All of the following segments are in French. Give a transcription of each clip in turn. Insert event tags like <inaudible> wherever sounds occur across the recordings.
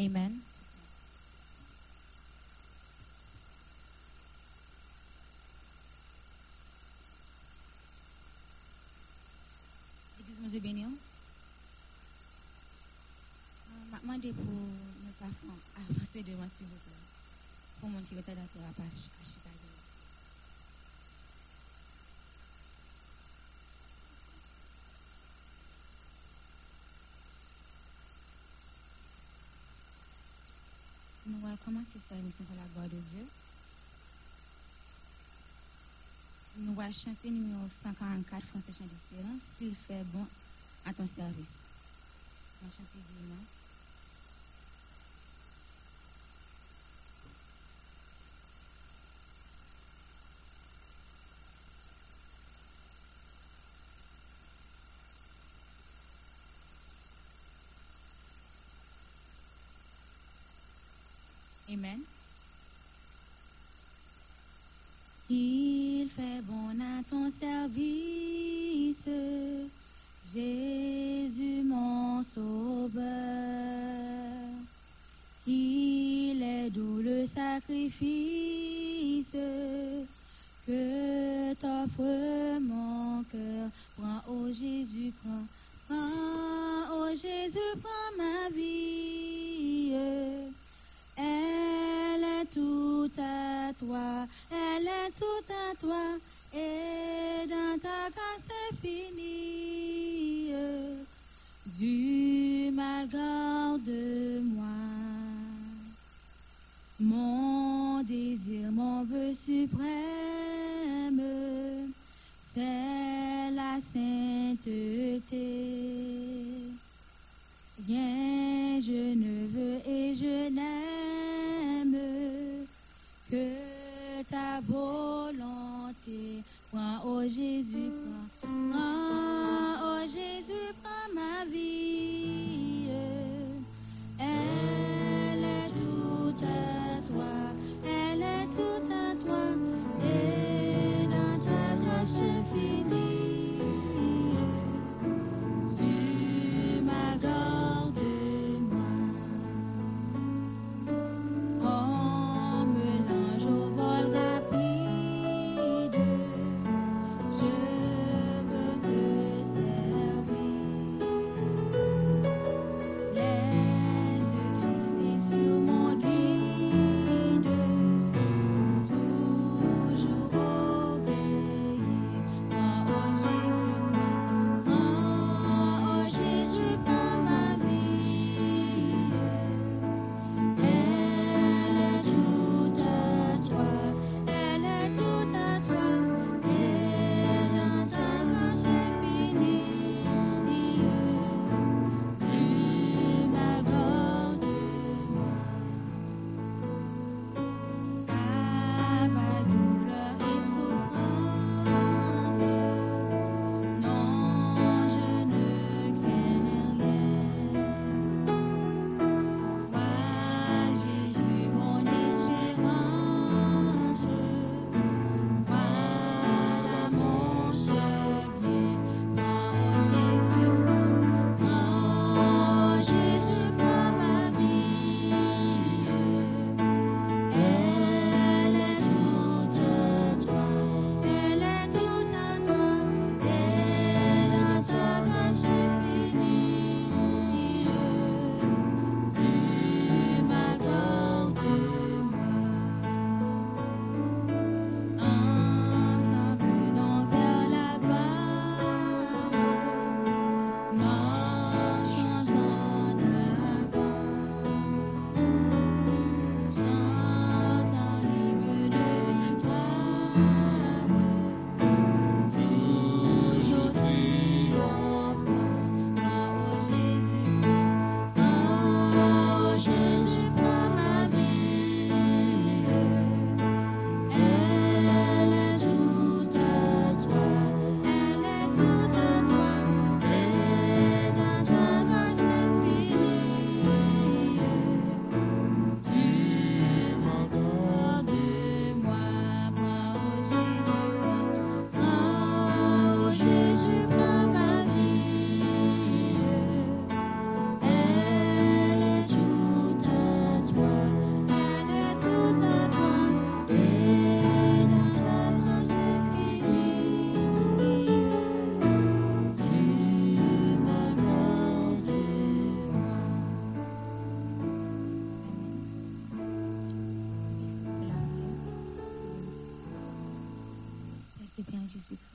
Amen. Église Monsieur béni. hein. Euh, m'a demandé pour ne pas <laughs> faire avancer devant s'il vous plaît. Pour mon qui était d'accord à pas à Chicago. Nous allons commencer cette émission pour la gloire de Dieu? Nous allons chanter numéro 144 Français Chant d'Espérance. S'il fait bon à ton service. On va chanter. Amen. Prends ma vie. Elle est tout à toi, elle est tout à toi, et dans ta grâce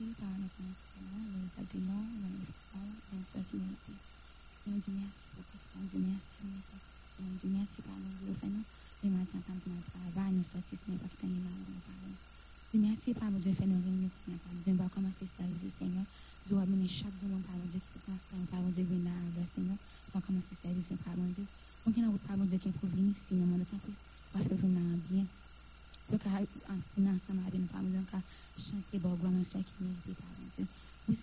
Jésus-Christ, par notre Seigneur, nous exaltons, nous magnifions, bien sûr qui mérite. Seigneur Dieu, merci pour ce Seigneur Dieu, merci, Seigneur Dieu, merci par nos Dieu, fait nous, le matin, tant de notre travail, nous sortissons, mais pas que t'en mal, nous parlons. Dieu, merci par nos Dieu, fait nous réunir, par nos Dieu, on va commencer à servir, Seigneur. Dieu, va bénir chaque demande, par mon Dieu, qui fait transparent, par mon Dieu, venir à le Seigneur. On va commencer à servir, par mon Dieu. On qui n'a pas, par mon Dieu, qui est pour venir, Seigneur, mon Dieu, on va faire venir bien. Donc, on est ensemble avec nous, par mon Dieu, on va chanter, bon, gloire, mon Seigneur, qui mérite, par mon Dieu. Oui,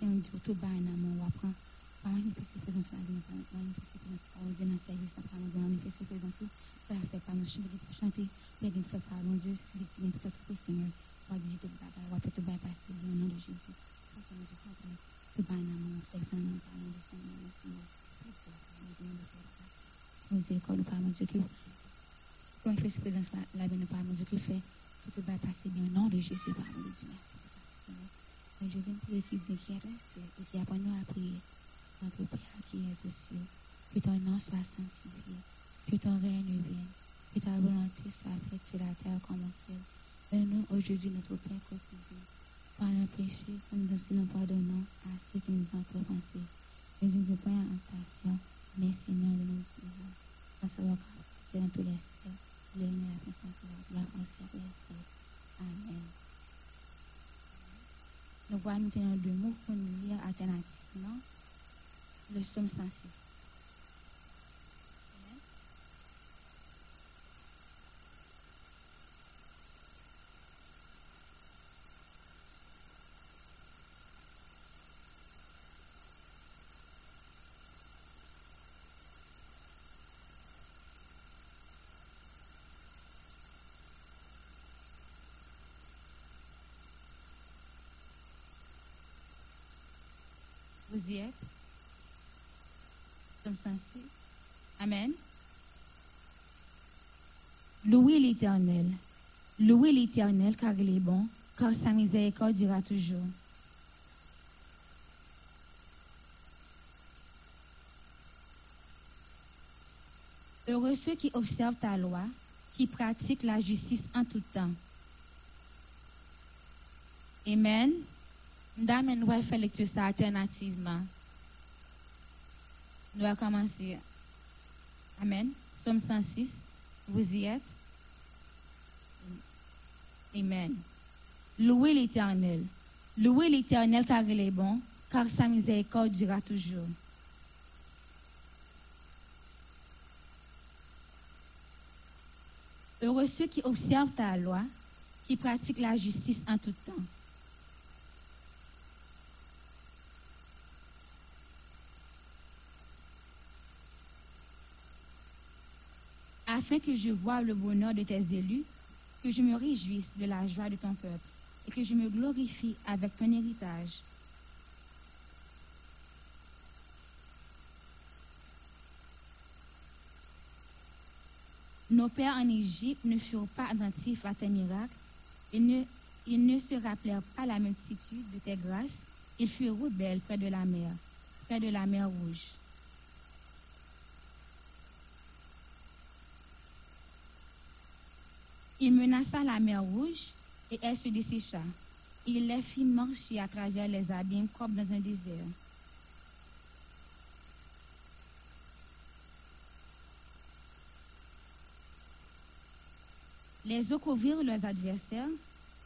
Tout bas, en amont, on va prendre. On va manifester présence par nous, on va manifester présence par mon Dieu, dans le service, par mon Dieu, on va manifester présence. Ça va faire par nous, chanter, pour chanter, bien qu'il fait par mon Dieu, c'est que tu tout, Seigneur. Tout va faire tout de Jésus. Tout bas, pour manifester présence par la fait tout passer, bien, au nom de Jésus, Dieu, merci. Seigneur. Mais Jésus, qui inquiètent, et qui apprennent à prier. Notre Père qui es aux cieux, que ton nom soit sanctifié, que ton règne vienne, que ta volonté soit faite sur la terre comme au ciel. Donne-nous aujourd'hui notre pain quotidien. Par le péché, comme nous aussi nous pardonnons à ceux qui nous ont offensés. Ne nous pas en tentation, mais Seigneur de nous délivrer. En savoir c'est dans tous les cieux, le et la de la. Amen. Nous voyons maintenant deux mots pour nous lire alternativement le psaume 106. Amen. Vous y êtes Psaume 106. Amen. Louez l'Éternel. Louez l'Éternel car il est bon, car sa miséricorde durera toujours. Heureux ceux qui observent ta loi, qui pratiquent la justice en tout temps. Amen. Dame, nous allons faire lecture ça alternativement. Nous allons commencer. Amen. Somme 106. Vous y êtes? Amen. Louez l'Éternel. Louez l'Éternel car il est bon, car sa miséricorde durera toujours. Heureux ceux qui observent ta loi, qui pratiquent la justice en tout temps. Afin que je voie le bonheur de tes élus, que je me réjouisse de la joie de ton peuple, et que je me glorifie avec ton héritage. Nos pères en Égypte ne furent pas attentifs à tes miracles, ils ne, ils ne se rappelèrent pas la multitude de tes grâces, ils furent rebelles près de la mer, près de la mer rouge. Il menaça la mer rouge et elle se dessécha. Il les fit marcher à travers les abîmes comme dans un désert. Les eaux couvrirent leurs adversaires,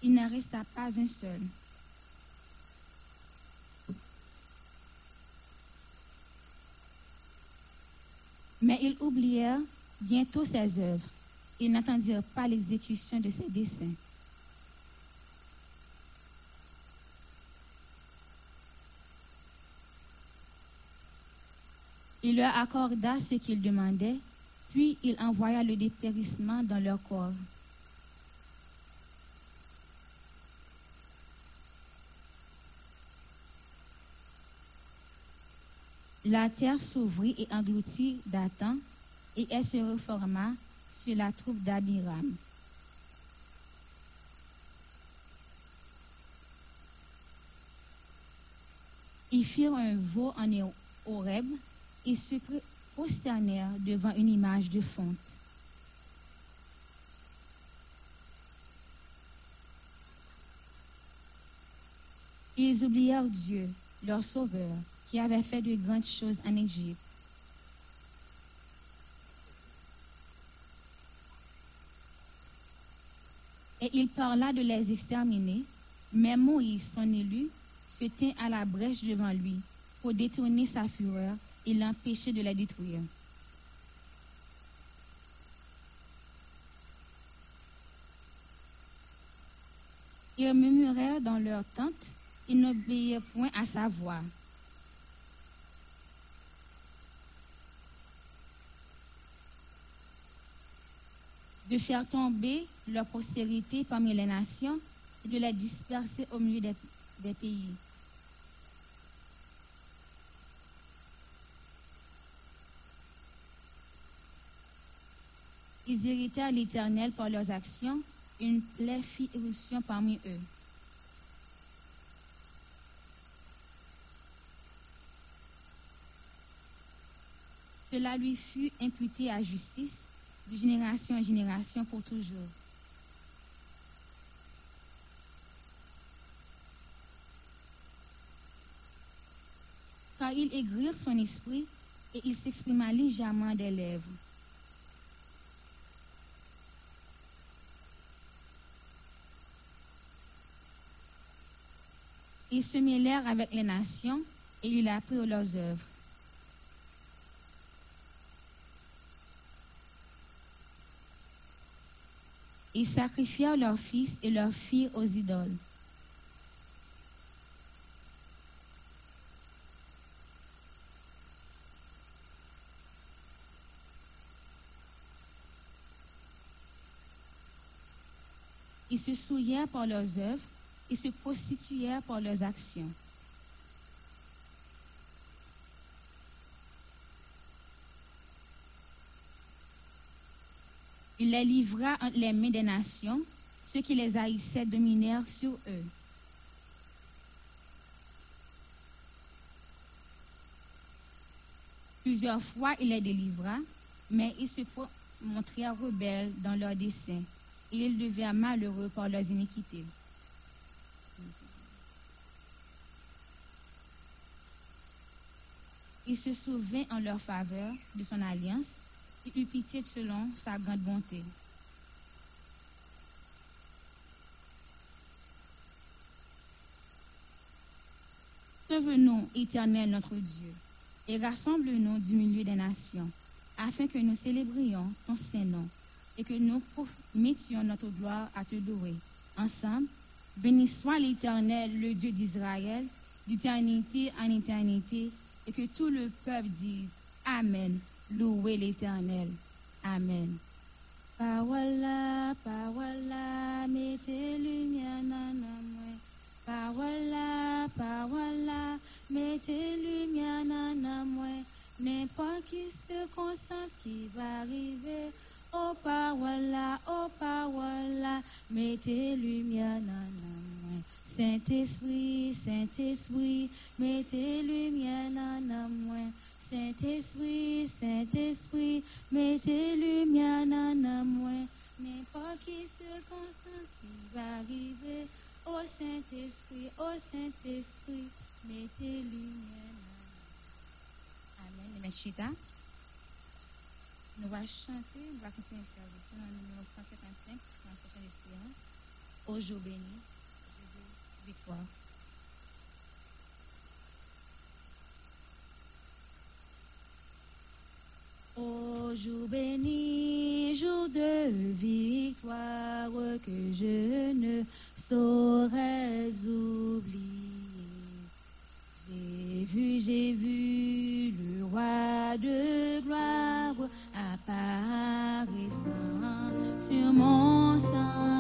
il n'en resta pas un seul. Mais ils oublièrent bientôt ses œuvres ils n'attendirent pas l'exécution de ses desseins. Il leur accorda ce qu'ils demandaient, puis il envoya le dépérissement dans leur corps. La terre s'ouvrit et engloutit Dathan, et elle se reforma la troupe d'Abiram. Ils firent un veau en Horeb et se prosternèrent devant une image de fonte. Ils oublièrent Dieu, leur Sauveur, qui avait fait de grandes choses en Égypte. Et il parla de les exterminer, mais Moïse, son élu, se tint à la brèche devant lui pour détourner sa fureur et l'empêcher de les détruire. Ils murmurèrent dans leur tente, ils n'obéirent point à sa voix. De faire tomber leur postérité parmi les nations et de les disperser au milieu des, pays. Ils irritèrent l'Éternel par leurs actions, une plaie fit éruption parmi eux. Cela lui fut imputé à justice de génération en génération pour toujours. Car il aigrirent son esprit et il s'exprima légèrement des lèvres. Ils se mêlèrent avec les nations et il apprit leurs œuvres. Ils sacrifièrent leurs fils et leurs filles aux idoles. Ils se souillèrent par leurs œuvres, ils se prostituèrent par leurs actions. Les livra entre les mains des nations, ceux qui les haïssaient dominèrent sur eux. Plusieurs fois il les délivra, mais ils se montrèrent rebelles dans leurs desseins, et ils devinrent malheureux par leurs iniquités. Il se souvint en leur faveur de son alliance il eut pitié selon sa grande bonté. Sauve-nous, éternel notre Dieu, et rassemble-nous du milieu des nations, afin que nous célébrions ton Saint-Nom et que nous mettions notre gloire à te louer. Ensemble, béni soit l'Éternel, le Dieu d'Israël, d'éternité en éternité, et que tout le peuple dise Amen. Louez l'Éternel. Amen. Parole là, parole là, mettez lumière dans moi. Parole là, parole là, mettez lumière dans moi. N'importe quelle circonstance qui va arriver. Oh parole là, oh parole là, mettez lumière dans moi. Saint-Esprit, Saint-Esprit, mettez lumière dans moi. Saint-Esprit, Saint-Esprit, mettez lumière dans moi. N'importe quelle circonstance qui va arriver. Oh Saint-Esprit, oh Saint-Esprit, mettez lumière dans Amen. Meshita. Nous allons chanter, nous allons continuer le service le numéro 155, dans la session d'espérance. Au jour béni, victoire. Ô jour béni, jour de victoire que je ne saurais oublier. J'ai vu, j'ai vu le roi de gloire apparaissant sur mon sentier.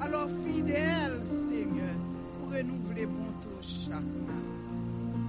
Alors, fidèle, Seigneur. pour renouveler bonté chaque matin.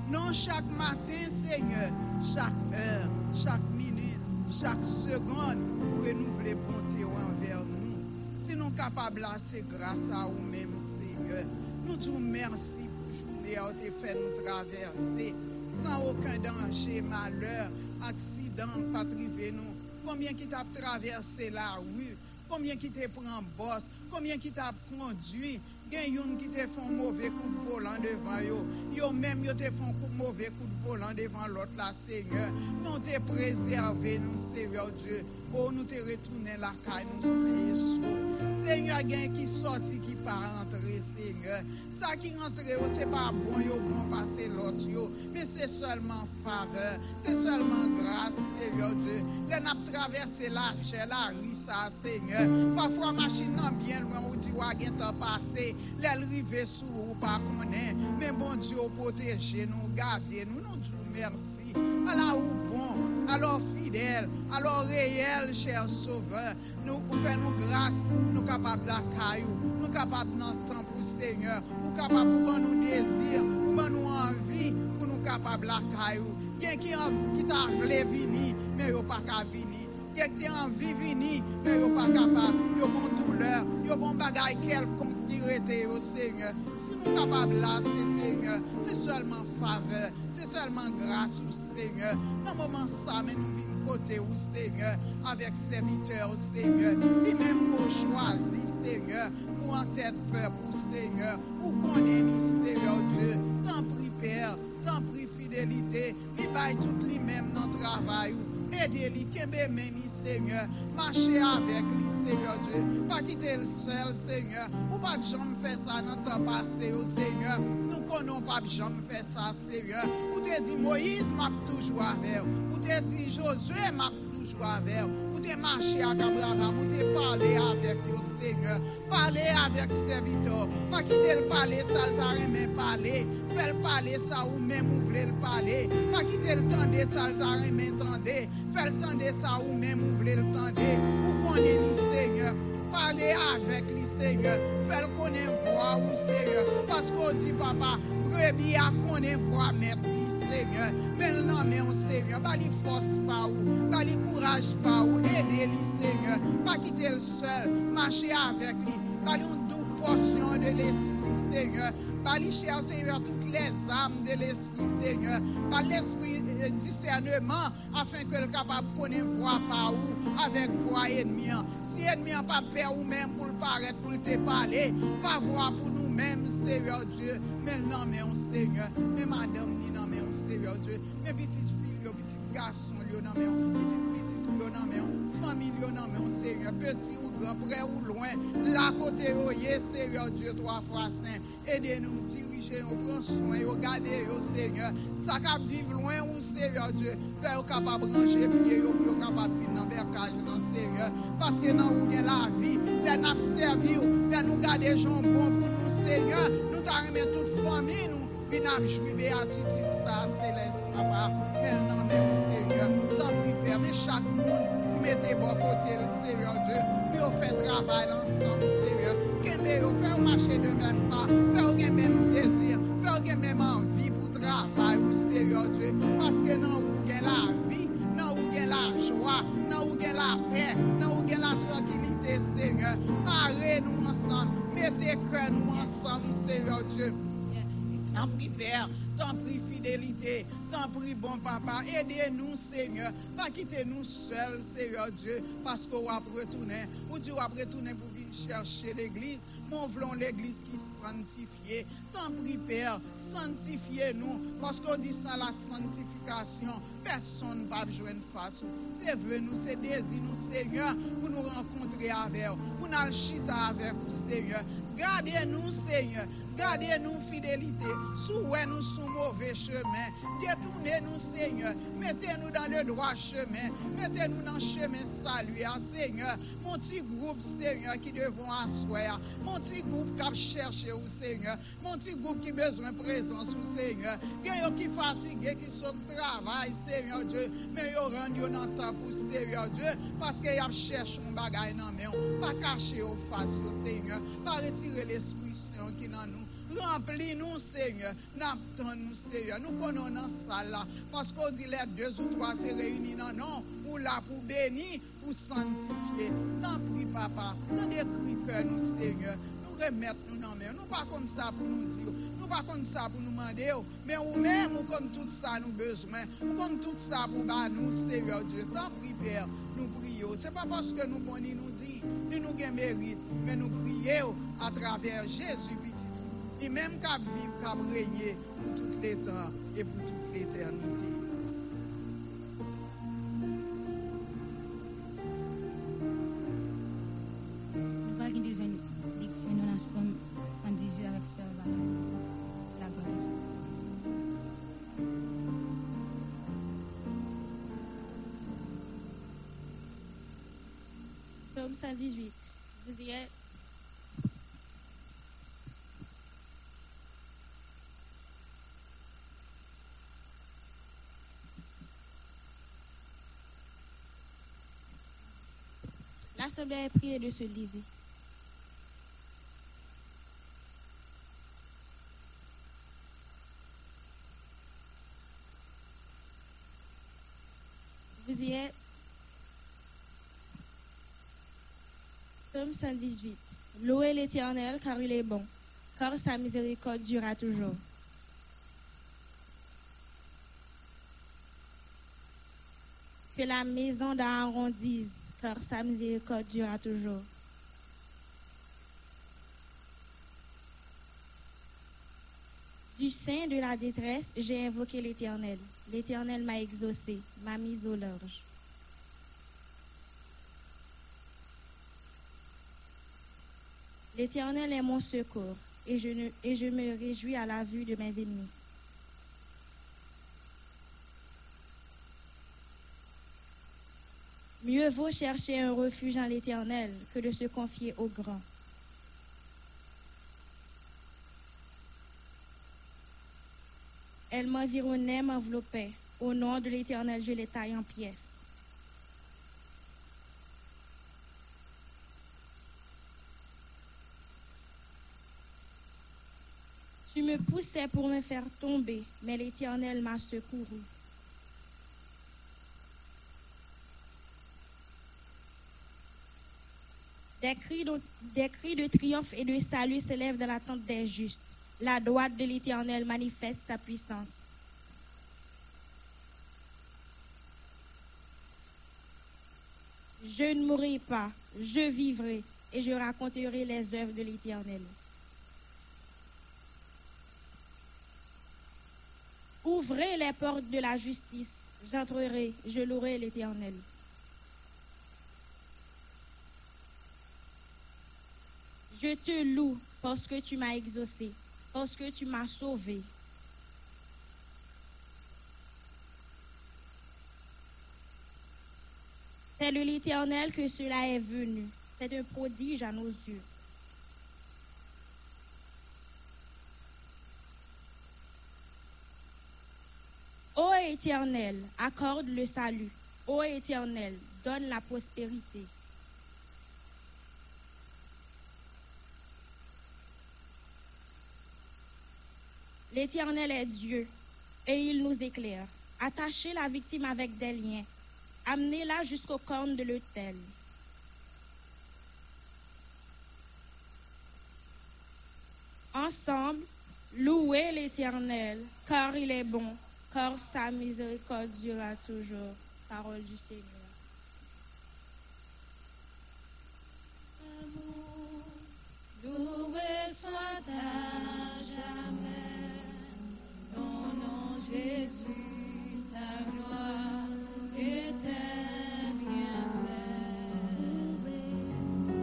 Non, chaque matin, Seigneur, chaque heure, chaque minute, chaque seconde, pour renouveler bonté envers nous. Si nous sommes capables, c'est grâce à vous-même, Seigneur. Nous te merci pour journée où tu fait nous traverser sans aucun danger, malheur, accident, pas nous. Combien qui t'a traversé la rue, Koumyen ki te pran bos, koumyen ki ta kondwi, gen yon ki te fon mouve kout volan devan yo, yo menm yo te fon kout mouve kout volan devan lot la seigneur, nou te prezerve nou seigneur Diyo, ou oh, nou te retounen la kay nou seye sou. Seigneur gen ki soti ki pa rentre seigneur, Ça qui rentre, oh, c'est pas bon, yo bon passer l'autre. Mais c'est seulement faveur, c'est seulement grâce, Seigneur Dieu. Les n'a traversé la la rue, ça, Seigneur. Parfois, machine bien loin, ou dit, wa gen temps passé. Les rive sous ou pas connaît. Mais bon Dieu, protégez nous, gardez nous, disons merci. Alors, ou bon, alors fidèle, alors réel, cher sauveur. nou pou fè nou grâs, nou kapab la kayou, nou kapab nan tan pou seigneur, nou kapab pou ban nou dezir, pou ban nou anvi, pou nou kapab la kayou. Gen ki, an, ki ta vle vini, men yo pa ka vini. Gen ki ta anvi vini, men yo pa kapab. Yo bon douleur, yo bon bagay kel kon ki rete yo seigneur. Si nou kapab la se seigneur, se solman faveur, se solman grâs ou seigneur. Nan mouman sa men nou vini. kote ou, Seigneur, avek serviteur, Seigneur, li men pou chwazi, Seigneur, pou an tèt pep ou, Seigneur, pou konen li, Seigneur, Dieu, tan pri per, tan pri fidelite, li bay tout li men nan travay ou, Ede li, kembe meni, Seigneur, mache avek li, Seigneur Dieu, pa kite l sel, Seigneur, ou pa jom fè sa nan tan pase yo, Seigneur, nou konon pa jom fè sa, Seigneur, ou te di Moïse map toujwa vew, Ou te dit Josué m'a toujours avec. Ou te marché avec Abraham. Ou te parlé avec le Seigneur. Parler avec serviteur. Pas quitter le palais, ça le mais parler. Faire parler ça ou même ou voulez le parler. Pas quitter le temps de ça le mais tendez. Faire le temps de ça ou même ou voulez le tendez. Ou connaît le Seigneur. Parler avec le Seigneur. Faire connaître voix ou Seigneur. Qu'on dit papa, brebis a connaître voix maître Seigneur. Mais non, mais on Seigneur. Pas les force pas ou. Pas les courage pas ou. Aidez-le Seigneur. Pas quitter le seul. Marcher avec lui. Pas une douce portion de l'esprit Seigneur. Pas les cher Seigneur toutes les âmes de l'esprit Seigneur. Par l'esprit euh, discernement afin le capable de connaître voix par où avec voix ennemie. si enmi an pa pe ou men pou l'paret, pou l'te pale, favwa pou nou men, Seigneur Dieu, men nan men, Seigneur, men madame ni nan men, Seigneur Dieu, men pitit fil yo, pitit gason yo nan men, pitit pitit yo nan men, famil yo nan men, Seigneur, peti ou gran, pre ou loin, la kote yo ye, Seigneur Dieu, 3 x 5, ede nou dirije yo, pran soin yo, gade yo, Seigneur, sa kap viv lwen ou seryo Dje, fè ou kapab ranger piye yo, pou yo kapab vin nan verkaj nan seryo, paske nan ou gen la vi, lè nap servi ou, lè nou gade jon bon pou nou seryo, nou ta remè tout fami nou, vin ap jwibe atitude sa seles papa, men nan men ou seryo, tan wiper, men chak moun, ou mette bo kote l seryo Dje, pou yo fè travay lansam seryo, kembe yo fè ou mache de men pa, fè ou gen men dezir, fè ou gen men manj, travay ou seryo dwe. Paske nan ou gen la vi, nan ou gen la jwa, nan ou gen la pe, nan ou gen la tranquilite seryo. Pare nou ansan, mette kre nou ansan seryo dwe. Tan pri per, tan pri fidelite, tan pri bon papa, ede nou seryo. Tan kite nou sel seryo dwe, paske ou ap retounen, ou di ou ap retounen pou vin chershe l'eglise. Mon vlon l'Eglise ki santifiye, tan priper, santifiye nou, pasko di sa la santifikasyon, person pap jwen fasyon. Se ve nou, se dezi nou, Seigneur, pou nou renkontre aver, pou nou alchita aver, Seigneur. Gade nou, Seigneur, Gardez-nous, Seigneur. Gardez-nous fidélité. Sous nous sous mauvais chemin. Détournez-nous, Seigneur. Mettez-nous dans le droit chemin. Mettez-nous dans le chemin salut, Seigneur. Mon petit groupe, Seigneur, qui devons asseoir. Mon petit groupe qui a cherché au Seigneur. Mon petit groupe qui besoin de présence au Seigneur. Gagnons qui fatigué, qui sont travail, Seigneur Dieu. Mais ils rendent dans temps pour Seigneur Dieu. Parce qu'ils a cherché un bagage dans main. Pas cacher au face, Seigneur. Pas retirer l'esprit Rempli nou, Seigneur. Naptan nou, Seigneur. Nou konon nan sala. Pasko di let deux ou trois se reuni nan nan. Ou la pou beni, pou santifiye. Nan pri, papa. Nan dekri ke nou, Seigneur. Nou remet nou nan men. Nou pa kon sa pou nou diyo. Nou pa kon sa pou nou mande yo. Men ou men, ou kon tout sa nou bezwen. Ou kon tout sa pou ba nou, Seigneur Dieu. Nan pri, Père. Nou priyo. Se pa paske nou koni nou di. Ni nou gen merite. Men nou priyo. A traver Jésus piti. Et même qu'à vivre, qu'à régner pour tous les temps et pour toute l'éternité. Nous parlons de deuxième lecture, nous en sommes 118 avec Sœur Valérie. La Dieu. Psaume 118. Vous y êtes? L'Assemblée est priée de se lever. Vous y êtes? Psaume 118. Louez l'Éternel car il est bon, car sa miséricorde durera toujours. Que la maison d'Aaron dise, car sa miséricorde durera toujours. Du sein de la détresse, j'ai invoqué l'Éternel. L'Éternel m'a exaucé, m'a mise au large. L'Éternel est mon secours, et je, ne- et je me réjouis à la vue de mes ennemis. Mieux vaut chercher un refuge en l'Éternel que de se confier au grand. Elle m'environnait, m'enveloppait. Au nom de l'Éternel, je les taille en pièces. Tu me poussais pour me faire tomber, mais l'Éternel m'a secouru. Des cris, de, triomphe et de salut s'élèvent dans la tente des justes. La droite de l'Éternel manifeste sa puissance. Je ne mourrai pas, je vivrai et je raconterai les œuvres de l'Éternel. Ouvrez les portes de la justice, j'entrerai, je louerai l'Éternel. Je te loue parce que tu m'as exaucé, parce que tu m'as sauvé. C'est de l'Éternel que cela est venu. C'est un prodige à nos yeux. Ô Éternel, accorde le salut. Ô Éternel, donne la prospérité. L'Éternel est Dieu et il nous éclaire. Attachez la victime avec des liens. Amenez-la jusqu'aux cornes de l'autel. Ensemble, louez l'Éternel, car il est bon, car sa miséricorde durera toujours. Parole du Seigneur. Jésus, ta gloire éternelle,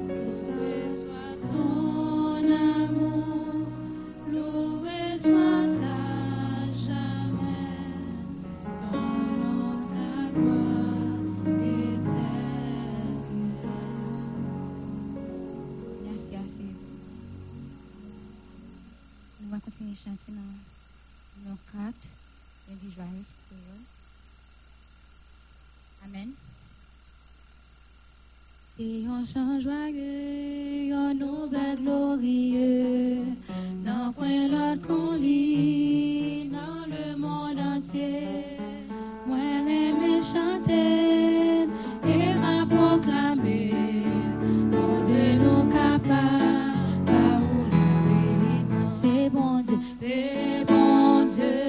que ce soit ton amour, que loue soit ta jamais. Ta gloire éternelle. Merci, merci. On va continuer à chanter nos cartes wenn ich weiß, Amen. C'est un chant joyeux, un nouvelle glorieux, dans point l'autre qu'on lit, dans le monde entier. Moi, j'aime chanter et m'a proclamé, mon Dieu nous capable, là où nous c'est bon Dieu, c'est bon Dieu.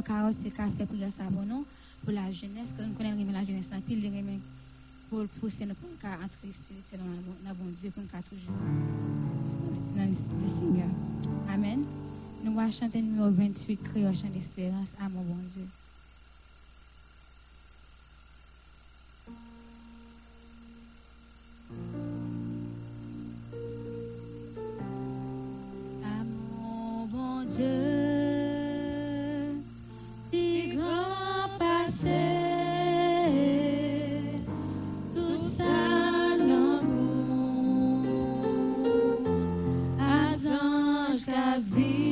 Si Carole c'est qu'a fait prière ça pour nous, pour la jeunesse, que nous connaissons la jeunesse, puis les remet pour pousser nous pour qu'à entrer spirituellement dans bon Dieu, pour toujours dans le Seigneur. Amen. Nous allons chanter le numéro 28, Créole chant d'espérance à mon bon Dieu. À mon bon Dieu, deep.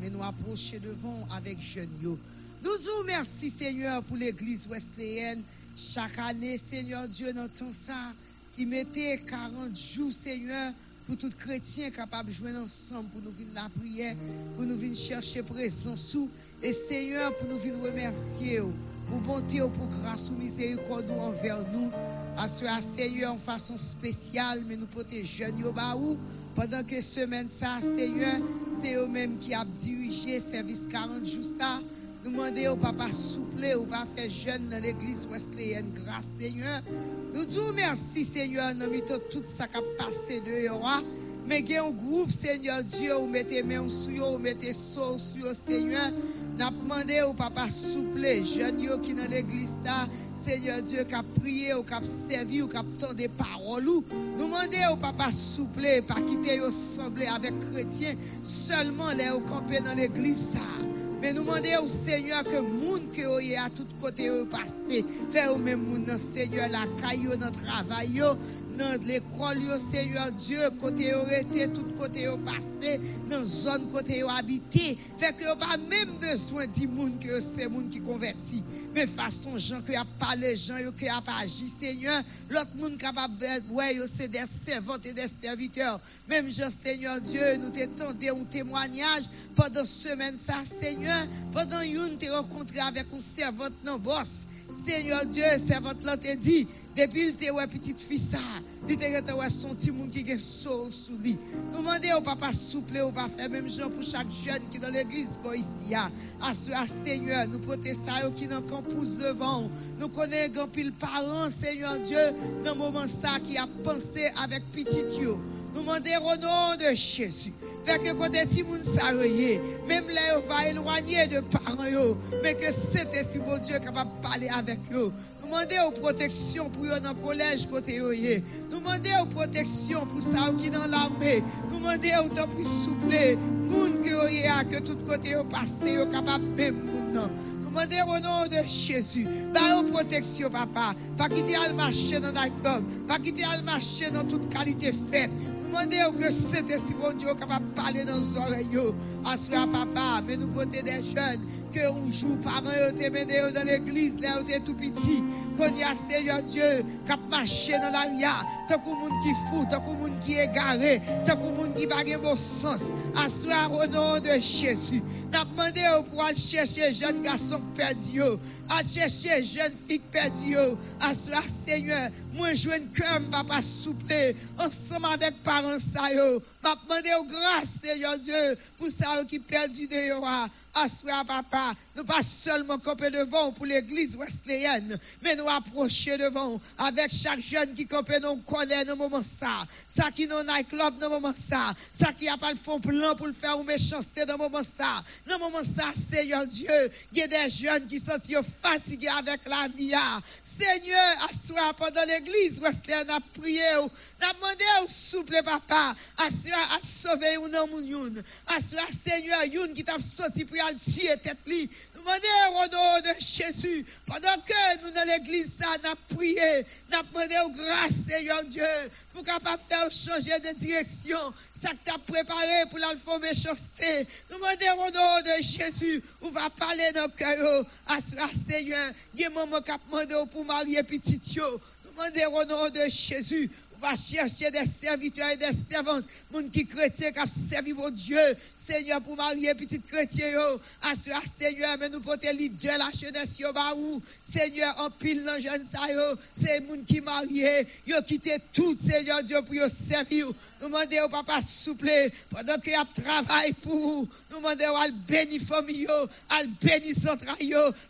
Mais nous approcher devant avec jeunes. Nous disons merci, Seigneur, pour l'église wesleyenne. Chaque année, Seigneur Dieu, dans ton ça, qui mettait 40 jours, Seigneur, pour tout chrétien capable de jouer ensemble, pour nous venir la prière, pour nous venir chercher présence sous. Et Seigneur, pour nous venir remercier, pour bonté, pour grâce ou miséricorde envers nous. À ce Seigneur, en façon spéciale, mais nous protégeons nous Pendan ke semen sa, Seigneur, se yo menm ki ap dirije servis 40 jou sa, nou mande yo pa pa souple ou pa fe jen nan l'Eglise Wesleyen. Gras, Seigneur, nou djou mersi, Seigneur, nan mito tout sa kap pase de yo a. Men gen yon group, Seigneur Diyo, ou mette men ou sou yo, ou mette sou yo, Seigneur, Avons demandé au papa souple, jeunes yo qui dans l'église ça, Seigneur Dieu, qui a prié, ou qui a servi, ou qui a des paroles. ou. Nous demandons au papa souple, pas quitter assembler avec chrétiens, seulement les au camper dans l'église ça. Mais nous demandons au Seigneur que monde vous avez à tout côté vous passé, fait au même monde, Seigneur, la caillou, dans travail, yo, dans l'école, Seigneur Dieu, côté vous été, tout côté vous passé, dans la zone côté vous habité, fait que pas même besoin du monde que c'est monde qui convertit. Mais façon, gens qui a parlé, gens qui a agi, Seigneur, l'autre monde capable de ouais, c'est des servantes et des serviteurs. Même Jean, Seigneur Dieu, nous t'étendons un témoignage pendant semaine ça, Seigneur, pendant une t'es rencontré avec un servante non boss. Seigneur Dieu, servante là te dit, depuis le te petite fille ça, il te son petit monde qui est sous lui. Nous demandons au papa souple, on va faire même genre pour chaque jeune qui est dans l'église pour ici. À ce Seigneur, nous ça qui dans campus devant. Nous connaissons grand pile parents, Seigneur Dieu, dans le moment ça qui a pensé avec petit yo. Nous demandons au nom de Jésus. Fait que quand les moun sa reye, même là, on va éloigner de parents, mais que c'était si bon Dieu capable de parler avec eux. Nous demandons aux protection pour eux dans le collège côté. Nous demandons aux protection pour ça qui dans l'armée. Nous demandons au temps plus souple, que a que tout côté yo passé yo capable même moun nan. Nous demandons au nom de Jésus, bah aux protection papa, pas quitter à marcher dans la club, pas quitter à marcher dans toute qualité faite. Demandez que c'était si bon Dieu capable de parler dans nos oreilles. Ce papa, mais nous côté des jeunes, que un jour, parents te mené dans l'église, là où tu tout petit. Qu'on y a Seigneur Dieu, qui a marché dans la ria, tant que monde qui fou, tant que monde qui égaré, tant que monde qui pas bon sens. Ce au nom de Jésus. N'a demandé pour aller chercher jeunes garçons perdus, à chercher jeunes filles perdues. À ce Seigneur, moi je un cœur, papa souple, ensemble avec parents ça yo. M'a demandé grâce, Seigneur Dieu, pour ça qui perdu de yo. Assoir, papa, nous pas seulement camper devant pour l'église wesleyenne, mais nous approcher devant avec chaque jeune qui campait nous connaît dans moment ça. Ça qui dans nightclub dans moment ça. Ça qui a pas le fond plan pour le faire une méchanceté dans moment ça. Dans moment ça, Seigneur Dieu, il y a des jeunes qui sont fatigués avec la vie. Seigneur, assoir pendant l'église wesleyenne a prié. N'a demandé au souple papa, assoir à sauver ou une. Assoir Seigneur, une qui t'a sorti pour aller tuer tête li. Demandez au nom de Jésus, pendant que nous dans l'église, ça, nous prié, nous demandé au grâce, Seigneur Dieu, pour capable faire changer de direction, ça que as préparé pour l'alpha méchanceté. Nous demandons au nom de Jésus, on va parler dans le cœur, à Seigneur, il y moment qui a demandé. Nous demandons au nom de Jésus, va chercher des serviteurs et des servantes, monde qui chrétien qui a servi mon Dieu, Seigneur, pour marier petit chrétien, yo, assure Seigneur, mais nous porter de la jeunesse, où, Seigneur, en pile, dans jeune ça, c'est monde qui marié, yo, quitté tout, Seigneur Dieu, pour servir. Nous demandons au papa souple, pendant qu'il y a travail pour vous, nous demandons à bénir famille, à bénir central,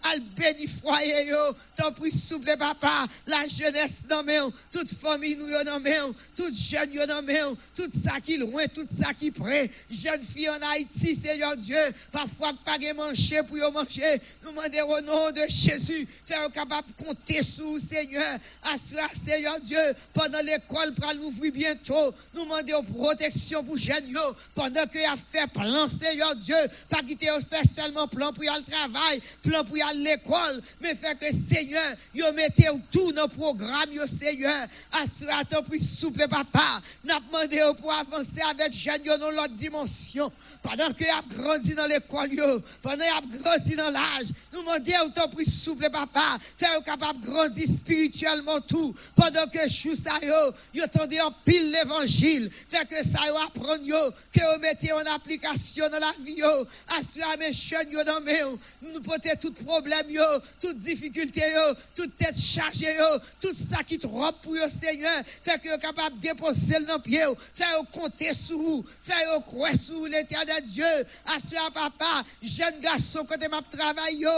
à bénir foyer, tant pis souple, papa, la jeunesse, non, mais toute famille, nous, dans dans main, tout jeune dans main, tout ça qui loin, tout ça qui près. Jeune fille en Haïti, Seigneur Dieu, parfois pas de manger pour manger. Nous demandons au nom de Jésus, faire capable de compter sur Seigneur. Assoir, Seigneur Dieu, pendant l'école pour l'ouvrir bientôt. Nous demandons protection pour jeunes pendant que a fait plan, Seigneur Dieu, pas quitter faire seulement plan pour y aller travail, plan pour y aller l'école, mais faire que Seigneur, yo mettez tout dans le programme, yo Seigneur. Assoir, ton plus souple, papa. N'a demandé pour avancer avec jeunes dans l'autre dimension. Pendant que a grandi dans l'école, yo, pendant a grandi dans l'âge, nous demandons ton plus souple, papa, faire capable de grandir spirituellement tout. Pendant que chou ça yo, yo en pile l'évangile, faire que ça yo apprendre yo, que vous mettez en application dans la vie yo, assurer mes jeunes yo dans mes nous porter tout problème yo, toute difficulté yo, toute tête chargée yo, tout ça qui trop pour yo Seigneur, faire que vous capable déposer dans pied, faire compter sur vous, faire croire sur l'éternel Dieu, assurer papa, jeune garçon côté m'a travail yo,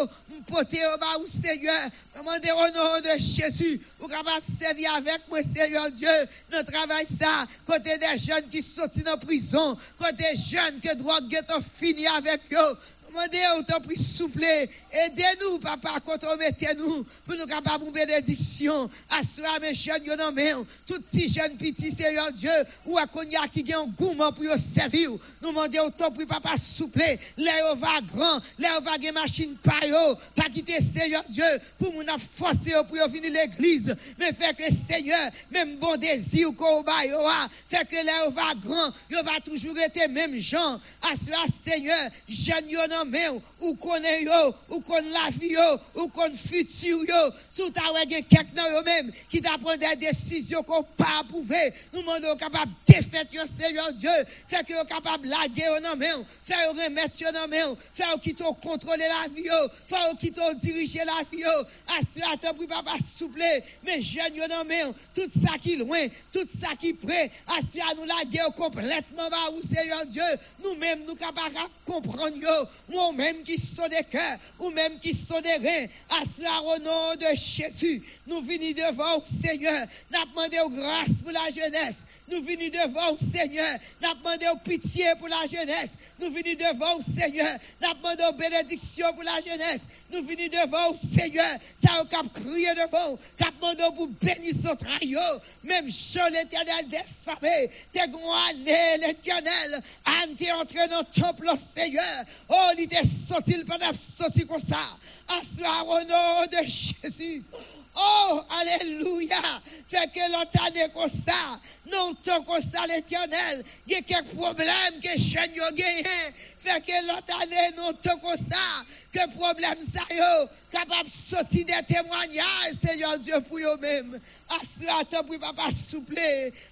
porter au bas au Seigneur, demandez au nom de Jésus, vous capable servir avec moi Seigneur Dieu, dans travail ça, côté des jeunes qui sortis dans prison, côté jeunes que drogue est fini avec eux, Demandez autant plus souple. Aidez-nous, papa, quand on mettez nous, pour nous capables de bénédiction. Assoir mes jeunes, yo mais, tout petit jeune petit, Seigneur Dieu, ou à cognac qui a un goût pour servir. Nous demandons autant plus papa souple. Là, va grand, là, va des machine pa pas quitter Seigneur Dieu, pour nous forcer pour venir l'église. Mais fait que Seigneur, même bon désir qu'on va yo, fait que là, va grand, yo va toujours être même gens. Assoir Seigneur, jeune yo mais, ou connaît yo, ou connaît la vie yo, ou connaît futur yo, sous ta gen quelqu'un nan yo même qui t'apprend des décisions qu'on pas approuver. Nous demandons capable défaite yo Seigneur Dieu, fait que yo capable laguer yo non mais, faire yo remettre yo non mais, faire yo qui t'ont contrôler la vie yo, faire yo qui t'ont diriger la vie yo, assure attends pour papa souple, mais jeune yo mais, tout ça qui loin, tout ça qui près, assure nous laguer complètement ba ou Seigneur Dieu, nous même nous capables comprendre yo, ou même qui sont des cœurs, ou même qui sont des reins, assoir au nom de Jésus. Nous venons devant Seigneur, nous demandons grâce pour la jeunesse. Nous venons devant Seigneur, nous demandons pitié pour la jeunesse. Nous venons devant Seigneur, nous demandons bénédiction pour la jeunesse. Nous venons devant Seigneur, ça au cap crier devant, cap demandons pour bénir son travail. Même sur l'éternel descendait, t'es année l'éternel, Anne t'es entré dans le temple, Seigneur. Oh, il était sorti, il pas sorti comme ça. Assoir au nom de Jésus. Oh, alléluia. Fait que année comme ça, non tant comme ça l'éternel, il y a quelques problèmes que je yo gagné. Fait que année, non tant comme ça, que problème ça yo, capable de sortir des témoignages, Seigneur Dieu, pour eux-mêmes. Assoir ton pour papa souple,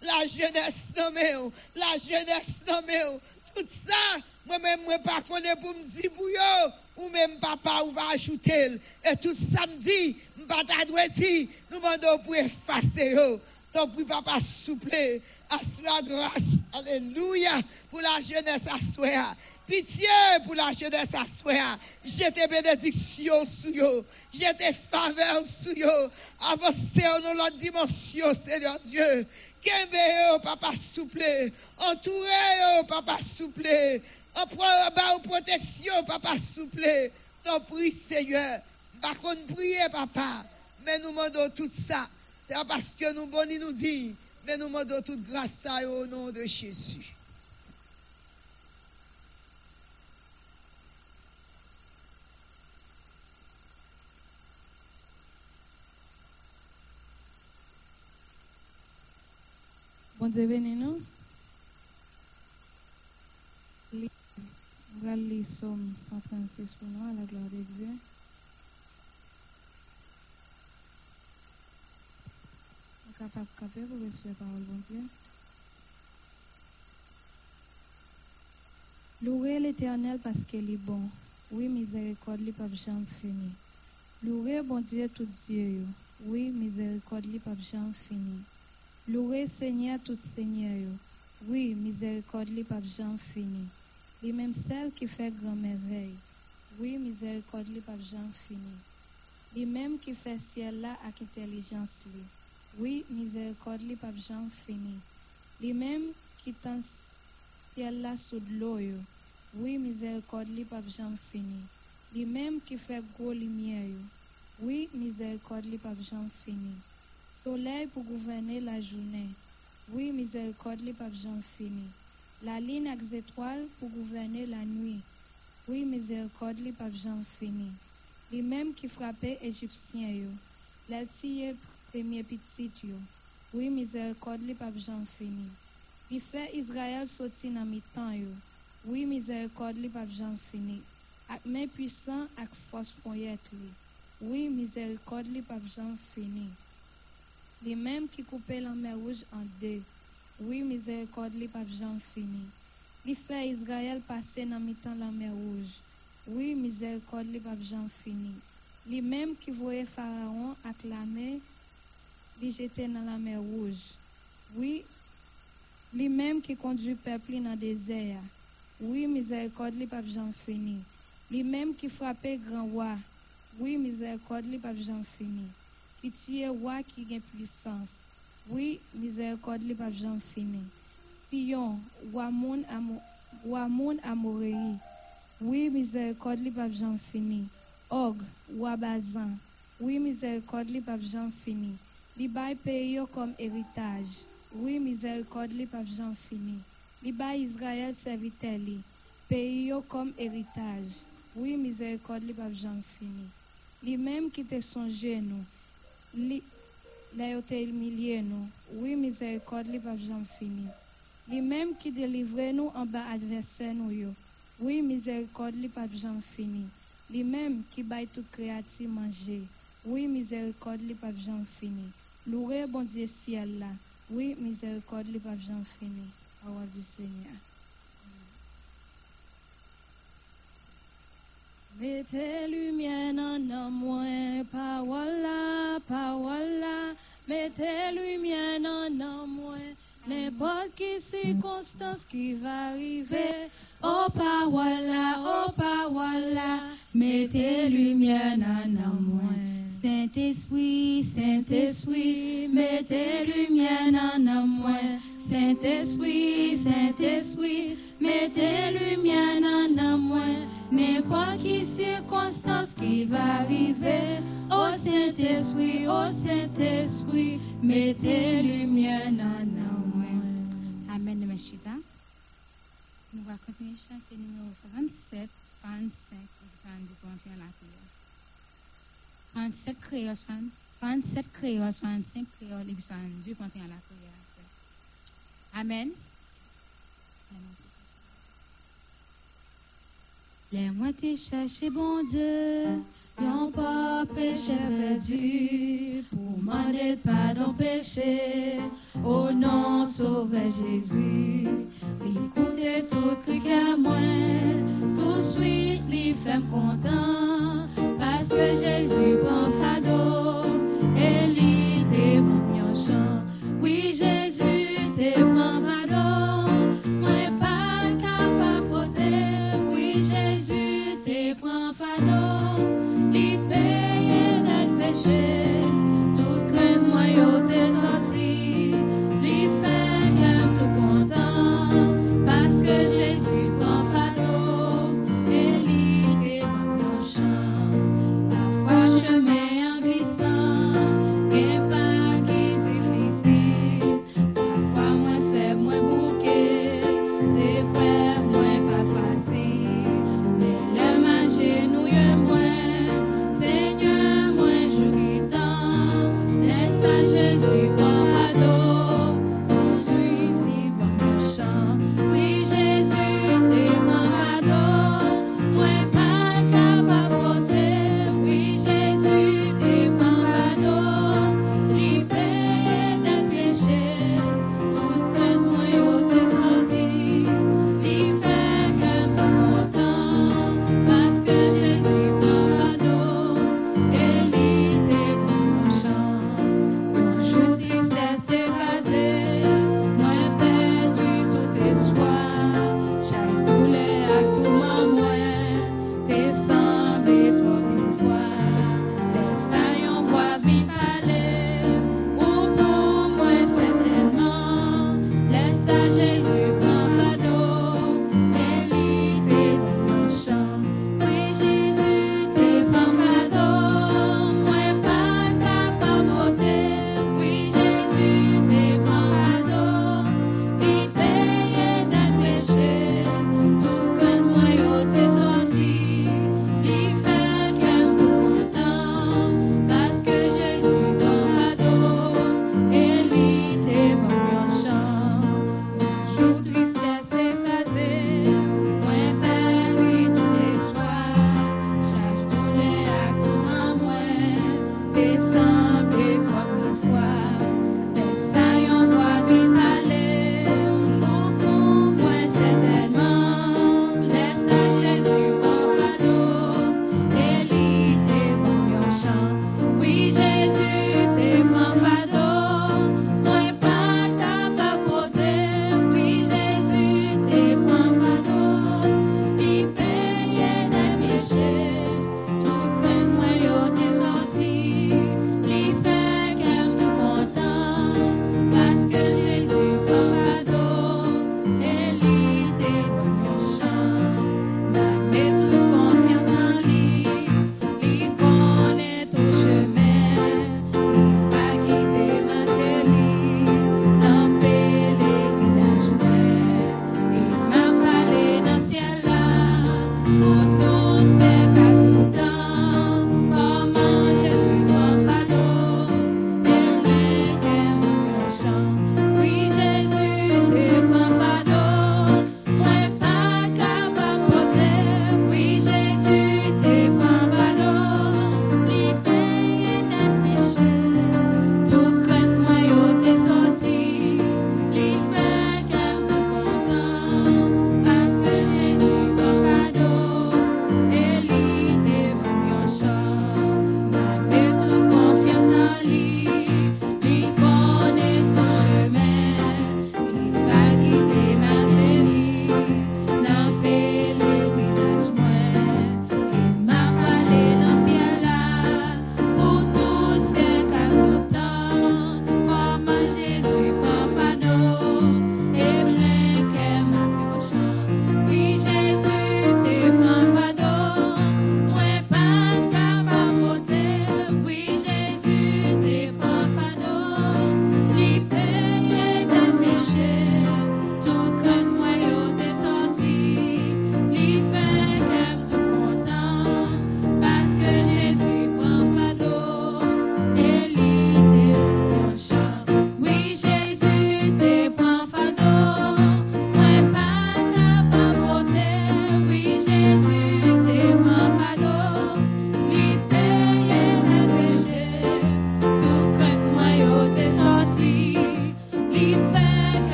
la jeunesse non la jeunesse non tout ça, moi-même, moi pas connais pour me dire pour ou même papa, ou va ajouter. Et tout samedi, pas t'adresser, nous demandons pour effacer yo. Ton pour papa souple, assoir grâce, alléluia, pour la jeunesse assoir. Pitié pour la jeunesse assoir. J'étais bénédiction sur. J'étais faveur sur yo. Avancez dans l'autre dimension, Seigneur Dieu. Kembe papa souple. Entouré yo, papa souple. En bas protection, papa souple. T'en prie, Seigneur. Par contre, prier, papa. Mais nous demandons tout ça. C'est pas parce que nous boni nous dit. Mais nous demandons toute grâce au nom de Jésus. Bon Dieu bénis nous. On va lire Somme 136 pour nous, à la gloire de Dieu. On est capable de camper la parole, bon Dieu. Louez l'éternel parce qu'il est bon. Oui, miséricorde, lui, pas jamais fini. Louez, bon Dieu, tout Dieu. Oui, miséricorde, lui, pas jamais fini. Louez Seigneur tout Seigneur. Oui, miséricorde li pas jamais fini. Li même celle qui fait grand merveille. Oui, miséricorde li pas jamais fini. Li même qui fait ciel là avec intelligence li. Oui, miséricorde li jamais fini. Les mêmes qui t'en ciel là sous de l'eau. yo. Oui, miséricorde li jamais fini. Les mêmes qui fait gros lumière. Oui, miséricorde li jamais fini. Soleil pour gouverner la journée. Oui, miséricorde li jamais fini. La ligne avec les étoiles pour gouverner la nuit. Oui, miséricorde li pas jamais fini. Les mêmes qui frappaient Égyptiens yo. Premier petit. Oui, miséricorde li pas jamais fini. Il fait Israël sortir dans mi-temps yo. Oui, miséricorde li pas jamais fini. Ak main puissant ak force poyette li. Oui, miséricorde li pas jamais fini. Les mêmes qui coupaient la mer rouge en deux. Oui, miséricorde li pas jamais fini. Il fait Israël passer dans mi-temps la mer rouge. Oui, miséricorde li pas jamais fini. Les mêmes qui voyaient Pharaon acclamer, li jeter dans la mer rouge. Oui, les mêmes qui conduit peuple dans le désert. Oui, miséricorde li pas jamais fini. Les mêmes qui frappaient grand roi. Oui, miséricorde li pas jamais fini. Qui tire roi qui gagne puissance. Oui, miséricorde li pas jamais fini. Sion, roi moun. Oui, miséricorde li pas jamais fini. Og, roi Bazan. Oui, miséricorde li pas jamais fini. Li pays comme héritage. Oui, miséricorde li pas jamais fini. Li bay Israël serviteur li. Pays comme héritage. Oui, miséricorde li jamais fini. Li même qui te songe nous. Li la nous. Oui, miséricorde li jamais fini. Li même qui délivre nous en bas adversaire nous yo. Oui, miséricorde li pas jamais fini. Li même qui baille tout créatif manger. Oui, miséricorde li jamais fini. Loué bon Dieu ciel là. Oui, miséricorde li pas jamais fini. Parole du Seigneur. Mettez lumière dans moi, parole là, parole. Mettez lumière dans moi, n'importe quelle circonstance qui va arriver. Oh parole oh parole là. Mettez lumière dans moi. Saint-Esprit, Saint-Esprit, mettez lumière dans moi. Saint-Esprit, Saint-Esprit, mettez lumière dans moi. N'importe quelle circonstance qui va arriver. Oh Saint-Esprit, oh Saint-Esprit, mettez lumière dans moi. Amen Meshita. Nous allons continuer à chanter numéro 67, 65 et 72 pour entrer dans la prière. 37 créoles, 37 créoles, 65 créoles et 72 pour entrer dans la prière. Amen. Les moitiés chercher bon Dieu, y'ont pas péché perdu, pour demander pardon péché, au nom sauveur Jésus. L'écoutez tout cri qu'à moi, tout de suite les femmes content, parce que Jésus prend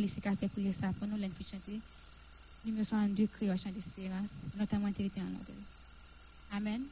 Alice qui a fait prier ça pour nous, l'un puis chanter. Numéro 62, créole, chant d'espérance, notamment territoire en Amen.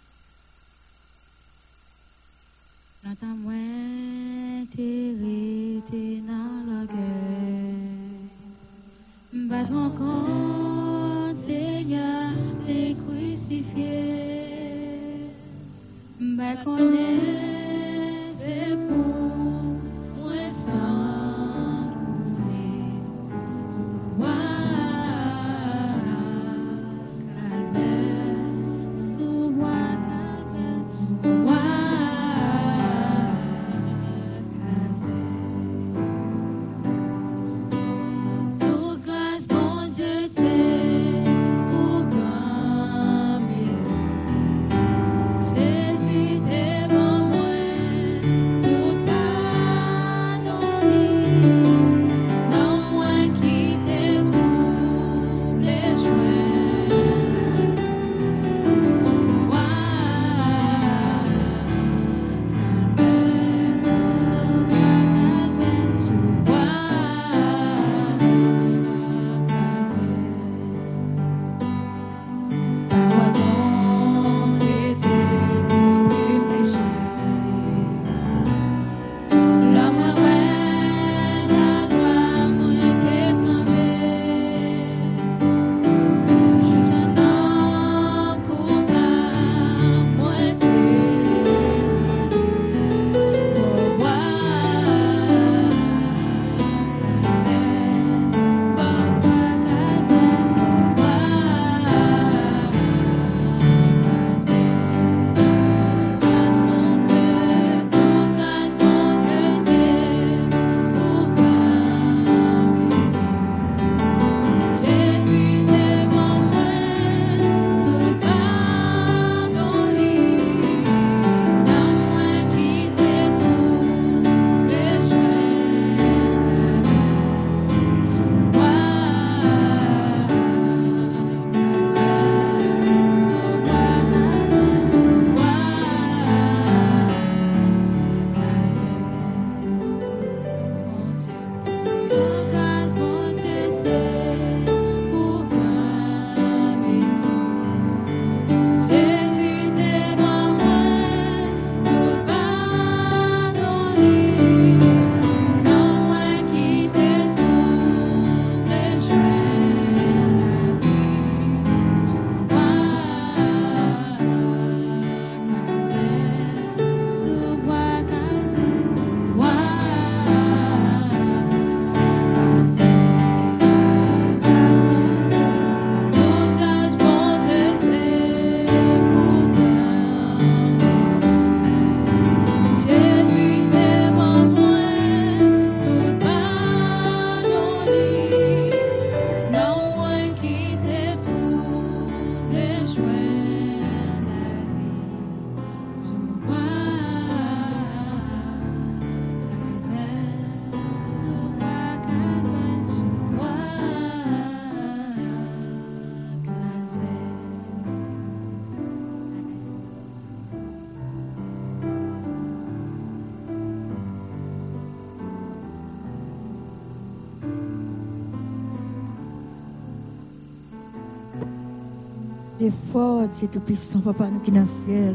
Fort, Dieu Tout-Puissant, Papa, nous qui dans le ciel.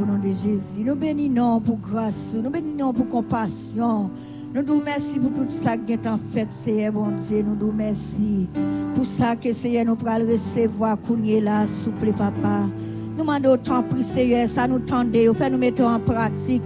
Au nom de Jésus. Nous bénissons pour grâce, nous bénissons pour compassion. Nous nous merci pour tout ça qui est en fait, Seigneur, bon Dieu. Nous nous merci pour ça que Seigneur nous pourra recevoir, Kounye là, souple, Papa. Nous demandons autant prix, Seigneur, ça nous tendait, fait nous mettons en pratique.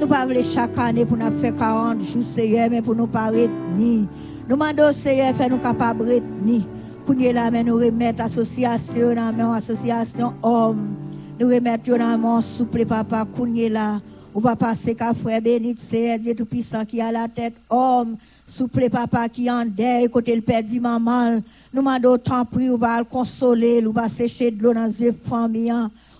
Nous pas chaque année pour nous faire 40 jours, Seigneur, mais pour nous pas retenir. Nous demandons, Seigneur, faire nous capables de retenir. Kounye là, mais nous remettre association, dans la association homme. Nous remettre dans mon souple, Papa, Kounye là. On va passer qu'à frère béni, c'est Dieu Tout-Puissant qui a la tête homme, souple papa qui en deuil, côté le père dit maman. Nous demandons autant prix, on va le consoler, on va sécher de l'eau dans les familles.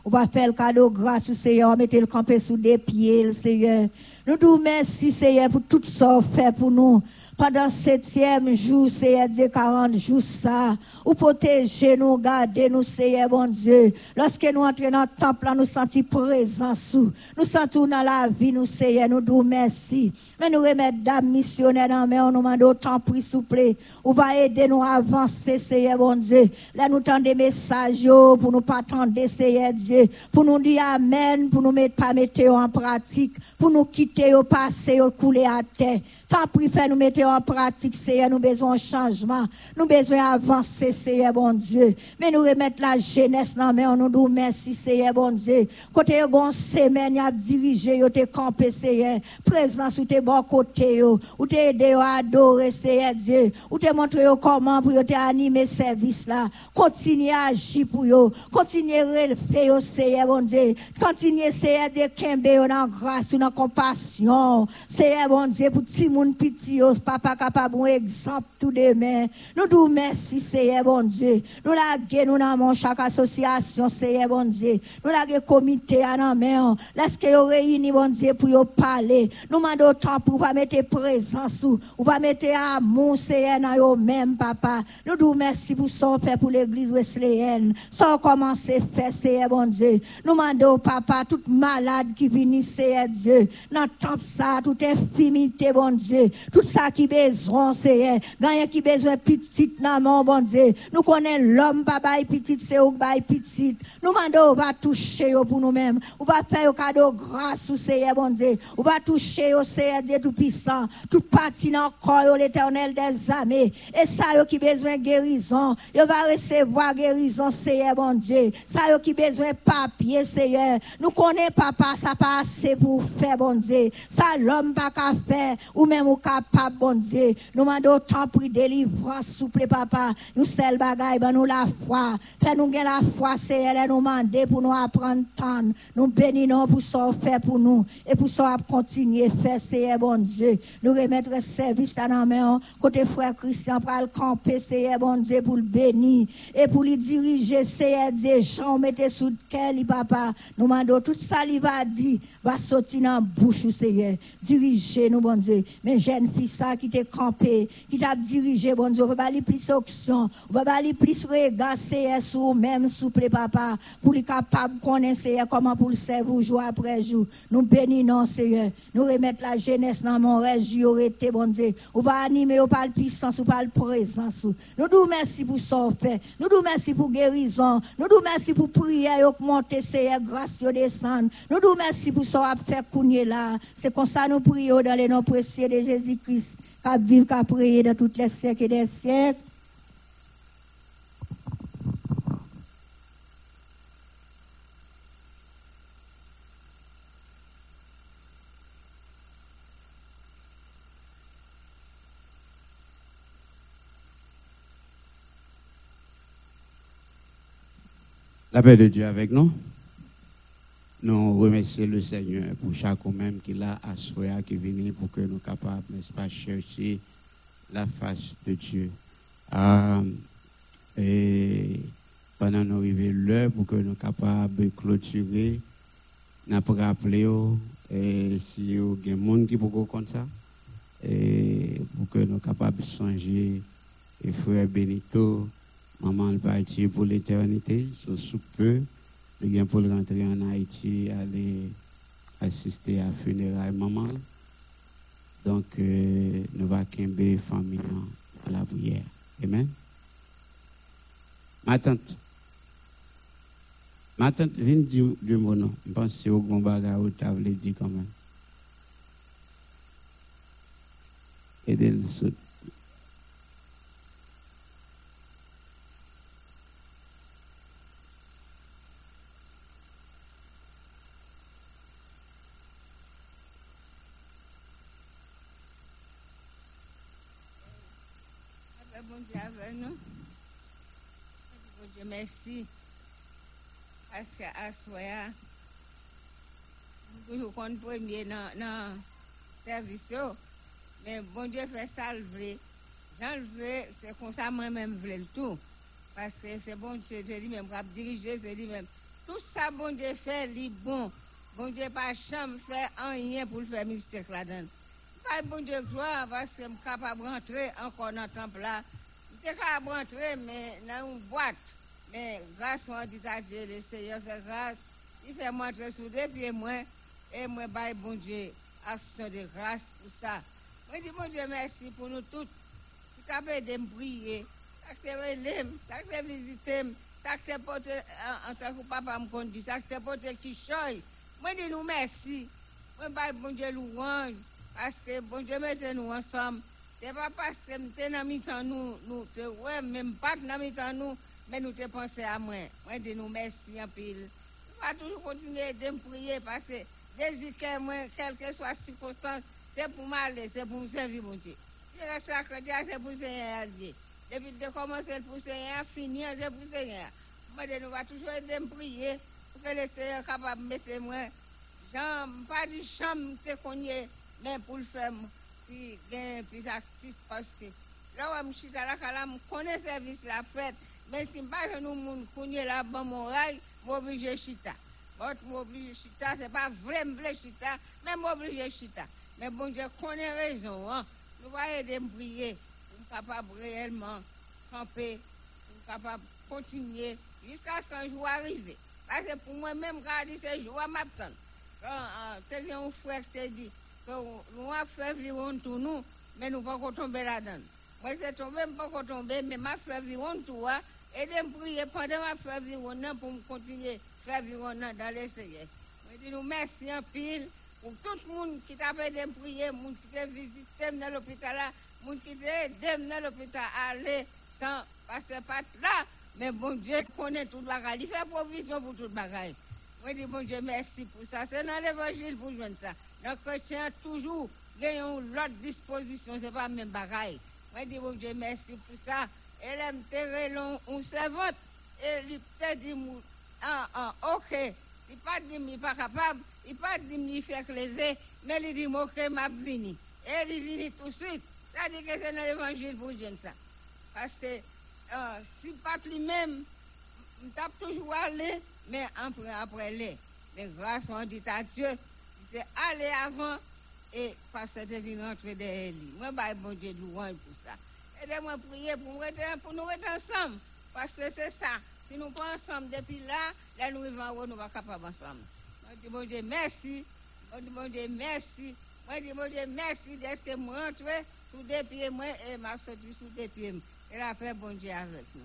On va faire le cadeau grâce au Seigneur, mettre le camper sous des pieds, le Seigneur. Nous nous merci, Seigneur, pour tout ça fait pour nous Padan setyem jou seye de karan jou sa, ou poteje nou gade nou seye bon Diyo. Lorske nou entre nan templa nou santi prezansou, nou santou nan la vi nou seye nou dou mersi. Men nou remet dam misyonè nan men, nou mande ou tan pri souple, ou va ede nou avanse seye bon Diyo. La nou tende mesaj yo pou nou patande seye Diyo, pou nou di amen, pou nou met pa mete yo an pratik, pou nou kite yo pase yo koule a tey. Tant pis, fait nous mettre en pratique, Seigneur, nous besoin de changement. Nous besoin d'avancer, Seigneur, bon Dieu. Mais nous remettre la jeunesse dans mais nous nous merci, Seigneur, bon Dieu. Côté bon semaine, a dirigé, y a campé, Seigneur. Présence ou t'es bon côté, ou t'es aidé à adorer, Seigneur Dieu. Ou t'es montré comment pour te animer service là. Continuez à agir pour eux. Continuez à relever, Seigneur, bon Dieu. Continuez, Seigneur, de kembe, dans grâce, dans compassion. Seigneur, bon Dieu, pour tout moun yo, papa capable un exemple tout demain. Nous nous merci, Seigneur bon Dieu. Nous la nous dans chaque association, Seigneur bon Dieu. Nous la comité à la main. Laisse yo réunis, bon Dieu, pour yo parler. Nous demandons autant pour pas mettre présence ou, pas mettre amour, Seigneur, dans yo même, papa. Nous nous merci pour ça fait pour l'église wesleyenne. Sans commencer faire, Seigneur bon Dieu. Nous demandons, papa, toute malade qui vient, Seigneur Dieu. Dans tout ça, toute infimité, bon Dieu. Tout ça qui besoin, c'est Gagne qui besoin petit maman, bon Dieu. Nous connaissons l'homme, papa et petit, c'est au bail petit. Nous demandons, on va toucher pour nous-mêmes. On va faire un cadeau grâce au Seigneur, bon Dieu. On va toucher au Seigneur Dieu Tout-Puissant. Tout parti dans le corps, l'éternel des armées. Et ça, qui besoin guérison. Il va recevoir guérison, Seigneur, bon Dieu. Ça, qui besoin papier, Seigneur. Nous connaissons, papa, ça pas assez pour faire, bon Dieu. Ça, l'homme pas qu'à faire. Ou même ou capable, bon Dieu. Nous demandons autant pour délivrance, souple, papa. Nous, seul bagaille, ben nous la foi. Fais nous la foi, c'est elle nous demander pour nous apprendre. Nous bénissons pour ça fait pour nous. Et pour ça, continuer faire, c'est bon Dieu. Nous remettre service dans la main. Côté frère Christian, pour le camper, c'est bon Dieu, pour le bénir. Et pour lui diriger, c'est Dieu. Jean, mettez sous le cœur, papa. Nous demandons tout ça, il va dire, va sortir dans la bouche, Seigneur. Dirigez nous, bon Dieu. Mais jeune fille ça qui t'a campé, qui t'a dirigé, bon Dieu, on va pas plus option, on va pas plus regard CS ou même souple papa, pour les capable de connaître comment pour le servir jour après jour. Nous bénissons, Seigneur. Nous remettre la jeunesse dans mon région, été, bon Dieu. On va animer, on parle puissance, on parle présence. Nous nous merci pour ça fait. Nous nous merci pour guérison. Nous nous merci pour prier, augmenter, Seigneur, grâce de descendre. Nous nous merci pour ça faire là. C'est comme ça nous prions dans les noms précieux de Jésus-Christ, qui vivre, qui prier dans toutes les siècles et des siècles. La paix de Dieu avec nous. Nous remercions le Seigneur pour chaque même qui l'a assuré, qui venu pour que nous capables, n'est-ce pas, chercher la face de Dieu. Et pendant nous arriver l'heure pour que nous capables de clôturer, nous avons rappelé et si vous avez des gens qui peuvent comme ça, et pour que nous capables de changer, et frère Benito, maman le parti pour l'éternité, sous peu bien pour rentrer en Haïti, aller assister à funérailles maman. Donc, euh, nous va quimber famille à la prière. Amen. Ma tante, Ma tante vient dire mots, non. Je pense que c'est au bon bagage où tu avais dit quand même. Et de le saut. Avec bon Dieu avec nous. Que à soir, nous compte premier dans dans service. Mais bon Dieu fait ça le vrai. Jean le vrai, c'est comme ça moi-même voulais le tout. Parce que c'est bon Dieu, c'est lui-même a dirigé, c'est lui-même. Tout ça, bon Dieu fait, bon. Bon Dieu pas chambre fait rien pour le faire mystère là-dedans. Pas bon Dieu gloire parce que je suis capable de rentrer encore dans le temple là. Je suis capable de rentrer mais dans une boîte. Mais grâce à dit à le Seigneur fait grâce. Il fait montrer sous deux pieds moi. Et moi, bail bon Dieu, action de grâce pour ça. Moi, je dis bon Dieu merci pour nous tous. Qui t'a aidé me prier. Ça t'es relé, ça t'es visité, ça t'es porté en- tant que papa me conduit, ça t'es porté qui choye. Moi, dis nous merci. Moi, bail bon Dieu louange. Parce que bon Dieu mette nous ensemble. C'est pas parce que nous sommes dans nous, nous même pas dans nous, mais nous te pensé à moi. Moi, dis nous merci en pile. On va toujours continuer de me prier parce que Jésus quelle que soit la circonstance, c'est pour m'aller, c'est pour me servir, mon Dieu. Si le sacré, c'est pour le Seigneur. Depuis que commencer pour le Seigneur, finir, c'est pour le Seigneur. Moi, de nous va toujours aider me prier pour que le Seigneur soit capable de mettre moi. Pas du chambre, te connais, mais pour le faire, puis gain plus actif parce que là où je suis à la cala, je connais le service la fête, mais si je ne pas nous moun connaît là je suis obligé de chita. Je suis obligé chita, ce n'est pas vrai, je chita, mais je suis obligé chita. Mais bon Dieu connaît raison, hein. Nous va aider me prier pour être capable réellement camper, pour être capable de continuer jusqu'à ce qu'un jour arrive. Parce que pour moi-même, quand je dis ce jour, je m'attends. Quand euh, tel un frère t'a dit que nous avons fait vivre tout nous, mais nous ne pouvons pas tomber là-dedans. Moi, c'est tombé, je ne pas et de prier pendant fais vivre non, pour continuer à faire non dans les Seigneur. Je dis nous merci en pile pour tout le monde qui t'a me prier, le monde qui t'a visité dans l'hôpital le monde qui t'a aidé dans l'hôpital à aller sans passer pas là. Mais bon Dieu connaît tout le bagage, il fait provision pour tout le bagage. Je dis, bon Dieu, merci pour ça. C'est dans l'évangile pour joindre ça. Les chrétiens, toujours, gagnent l'autre disposition, ce n'est pas le même. Moi, je dis, bon Dieu, merci pour ça. Elle aime terrer long, on servante. Et lui, peut-être, dit, ah, ah, ok. Il pas dit, il pas capable. Il pas dit, il fait lever. Mais il dit, ok, m'a vini. Et il vini tout de suite. Ça dit que c'est dans l'évangile pour joindre ça. Parce que, euh, si pas lui-même, je tape toujours aller, mais après, après les. Mais grâce on dit à Dieu, j'étais allé avant et parce que c'était venu rentrer derrière lui. Moi, bah, bon Dieu, louange pour ça. Aidez-moi prier pour, nous nous être ensemble. Parce que c'est ça. Si nous pas ensemble depuis là, là nous vivons en haut, nous pas capables ensemble. Je dis, bon Dieu, merci. Je dis, bon Dieu, merci. Moi, je dis, bon Dieu, merci d'être que rentré sous des pieds, moi, et m'a sorti sous des pieds. Et la paix, bon Dieu, avec nous.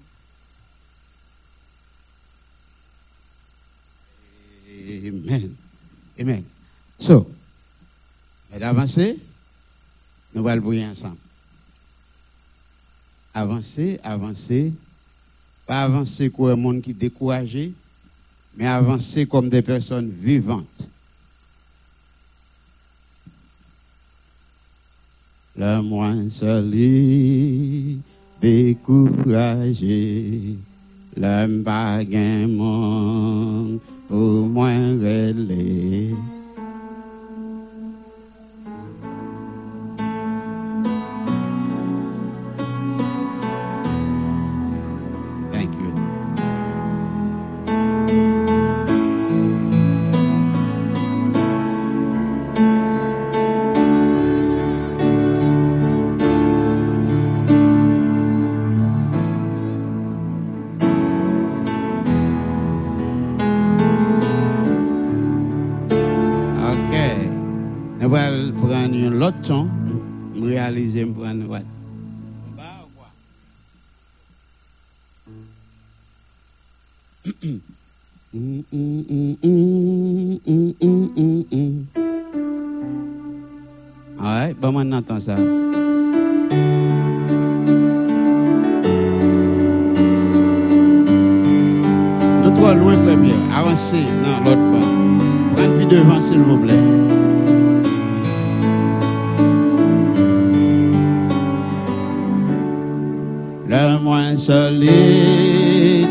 Amen. Amen. So, mais d'avancer, nous allons briller ensemble. Avancer, avancer. Pas avancer comme un monde qui est découragé, mais avancer comme des personnes vivantes. Le moins est découragé, l'homme pas pour moins relais.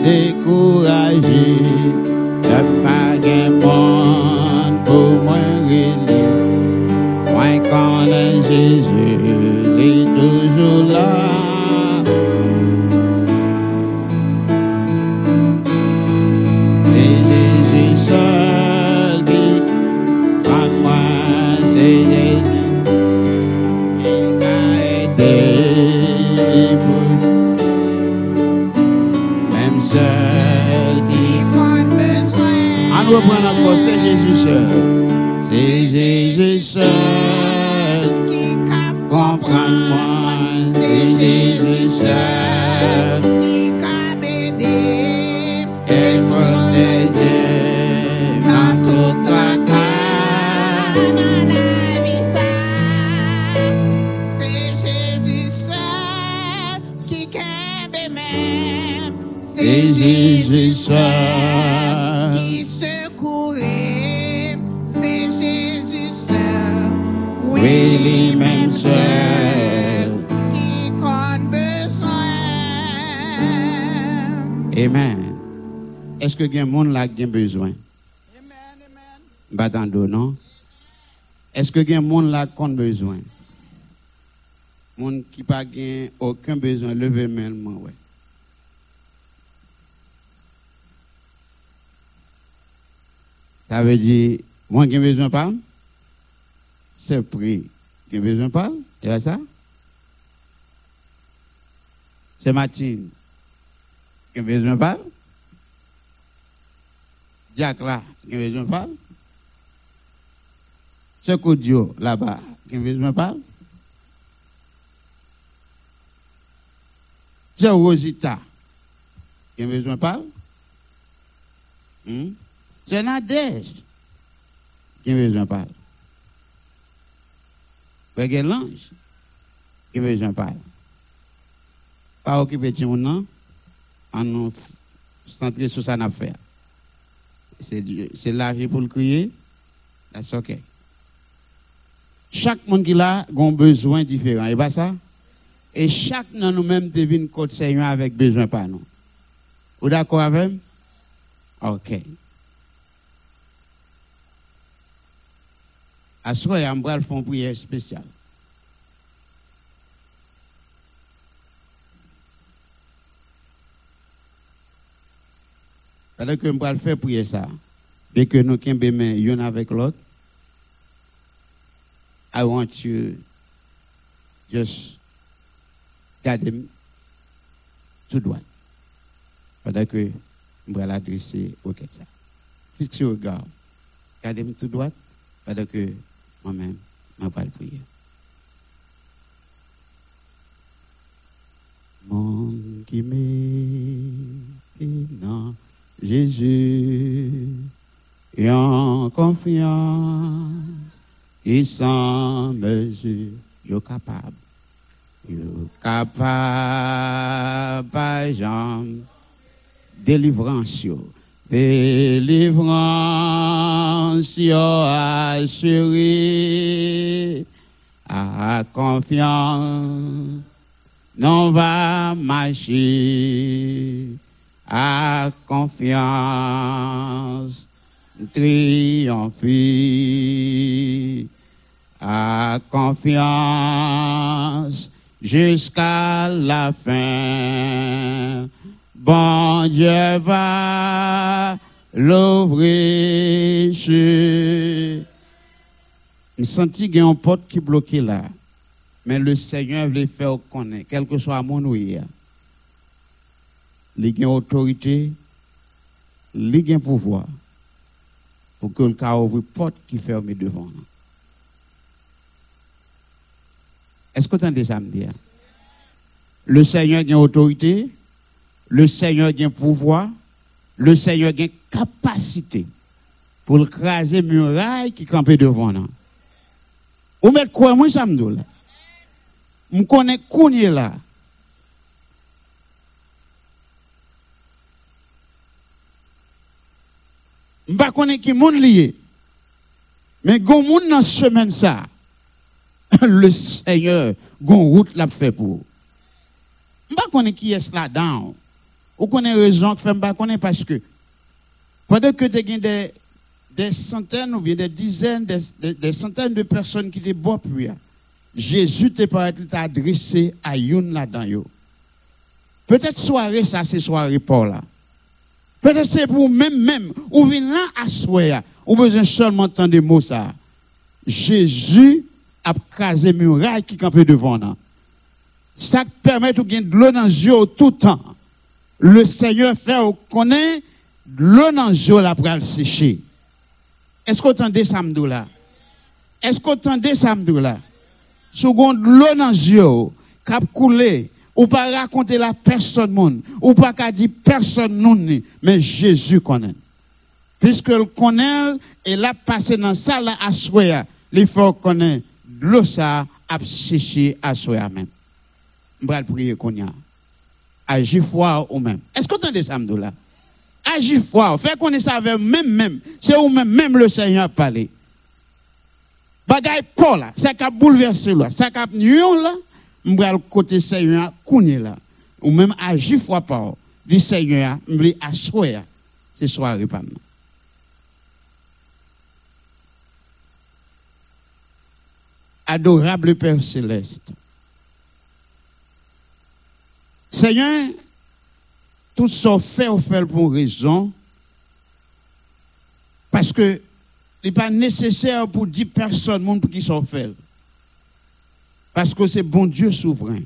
Découragé, le pas c'est Jésus. Que il y a un monde là qui a besoin? Amen, amen. Batando, non? Est-ce que il y a un monde là qui a besoin? Monde qui n'a aucun besoin, levez main, moi, ouais. Ça veut dire, moi qui ai besoin de parler? C'est pris. Qui a besoin de parler? C'est ça? C'est Martine. Qui a besoin de parler? Jack là, qui besoin de parler? C'est Kodio là-bas, qui besoin de parler? C'est Rosita, qui besoin de parler? Hmm? C'est qui besoin de parler? Frère l'ange, qui besoin de parler? Pas occuper de nom, en nous centrer sur ça n'a faire. C'est l'âge pour le crier, that's okay. Chaque monde qui a un besoin différent, et pas ça? Et chaque de nous-mêmes devine côté Seigneur avec besoin par nous. Vous d'accord avec moi? Ok. À ce moment-là, on va faire une prière spéciale. Pendant que je vais faire prier ça, et que nous sommes l'un avec l'autre, I want you just garder tout droit. Pendant que je vais l'adresser au ça. Fixez au regard. Gardez tout droit pendant que moi-même, je vais le prier. Mon qui m'est Jésus et en confiance. Et sans mesure, yo capable, yo capable, par jambe, délivrance, délivrance, yo assuré, à confiance, non va marcher, à confiance, triompher, à confiance jusqu'à la fin. Bon Dieu va l'ouvrir. Je me senti qu'il y a une porte qui bloquée là. Mais le Seigneur veut faire connaître, quel que soit mon ouïe. Y a autorité, y a pouvoir pour que le cas ouvre porte qui ferme devant nous. Est-ce que tu entends ça me dire? Le Seigneur a autorité, le Seigneur a pouvoir, le Seigneur a capacité pour craser muraille qui campait devant nous. Ou mettre quoi, moi, ça me? Je connais là. Je ne connais qui monde lié. Mais gon moun dans semaine ça. Le Seigneur l'a fait pour. Je ne connais qui est là-dedans. Ou connaît raison que ne connais parce que pendant que tu as des, centaines ou bien des dizaines, des, centaines de personnes qui étaient bon prier, Jésus pas adressé à une là-dedans. Peut-être soirée ça c'est soirée pour là. Peut-être c'est pour même même ou vient là à soir, ou besoin seulement entendre des mots ça. Jésus a crasé muraille qui campait devant nous. Ça permet de gagner de l'eau dans les yeux tout le temps. Le Seigneur fait connaît de l'eau dans les yeux pour le sécher. Est-ce que vous entendez ça là? Est-ce que vous entendez ça là? Seconde l'eau dans les yeux, cap coulé, ou pas raconter la personne monde, ou pas qu'à dire personne non, mais Jésus connaît. Puisque le connaît, et l'a passé dans ça là à soi, il faut connaître l'eau ça a séché à soi même. Je vais prier qu'on y a. Agis foi ou même. Est-ce que vous entendez ça là? Agis foi, fait qu'on est ça avec même même, c'est où même même le Seigneur a parlé. Bagay Paul là, ça a bouleversé là, ça a là, m'bral côté Seigneur kounye là. Ou même agir foi par dit Seigneur, m'bli assoya, c'est soirée pas. Adorable Père céleste. Seigneur, tout ça fait, on fait pour raison. Parce que n'est pas nécessaire pour dire personne monde qui sont fait. Parce que c'est bon Dieu souverain.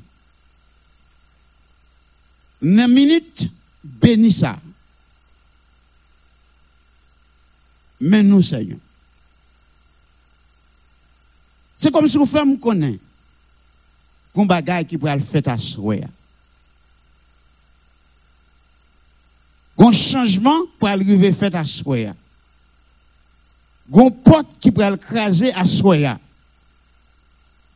Une minute, bénis ça. Mais nous, Seigneur. C'est comme si vous faites me connaître. Qu'on bagaille qui pourrait le faire à soi. Un changement pour arriver fait à soi gon porte qui pourrait craser à soya.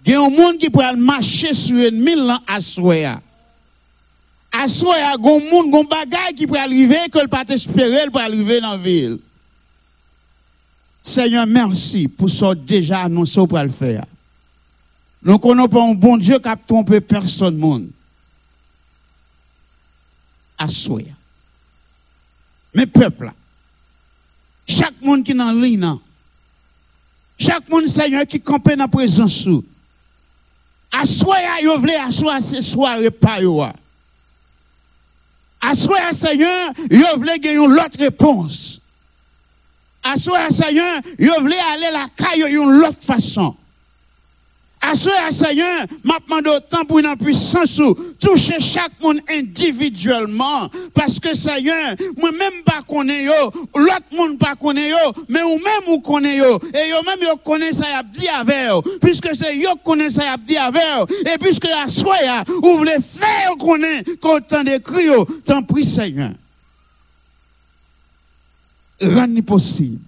Il y a un monde qui pourrait marcher sur mille ans à soya. À soya, gon monde, gon bagay qui pourrait arriver que le pas espérer pour arriver dans la ville. Seigneur, merci pour ce déjà annoncé pour le faire. Nous connaissons pas un bon Dieu qui a trompé personne monde. À soya. Mais peuple là, chaque monde qui est dans ligne, chaque monde, Seigneur, qui campe dans la présence. À soi, vous voulez asseoir ce soir et pas yo. Soi, Seigneur, vous voulez gagner une autre réponse. Soi, Seigneur, vous voulez aller la caille d'une autre façon. À ce Seigneur, m'a demandé autant pour une puissance toucher chaque monde individuellement. Parce que Seigneur, moi-même pas connais yo, l'autre monde pas connaît yo, mais ou même ou connaît yo. Et yo même yo connaît ça y a dit avec Puisque c'est yo connaît ça y a dit avec Et puisque soi, vous voulez faire connaît qu'autant d'écrit yo, tant prie Seigneur. Rien possible.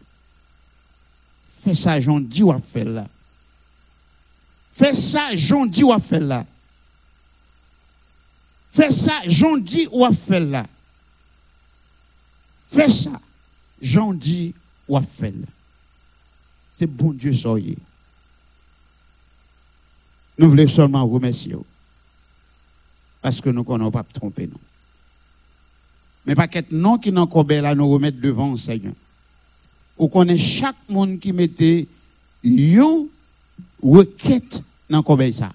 Fais ça, j'en dis ou à faire là. Fais ça, j'en dis ou à faire là. Fais ça, j'en dis ou à faire là. Fais ça, j'en dis ou à faire là. C'est bon Dieu soyez. Nous voulons seulement remercier. Parce que nous ne connaissons pas tromper, non. Mais pas qu'être non qui n'en là nous remettre devant le Seigneur. Ou connaît chaque monde qui mettait une requête dans le ça.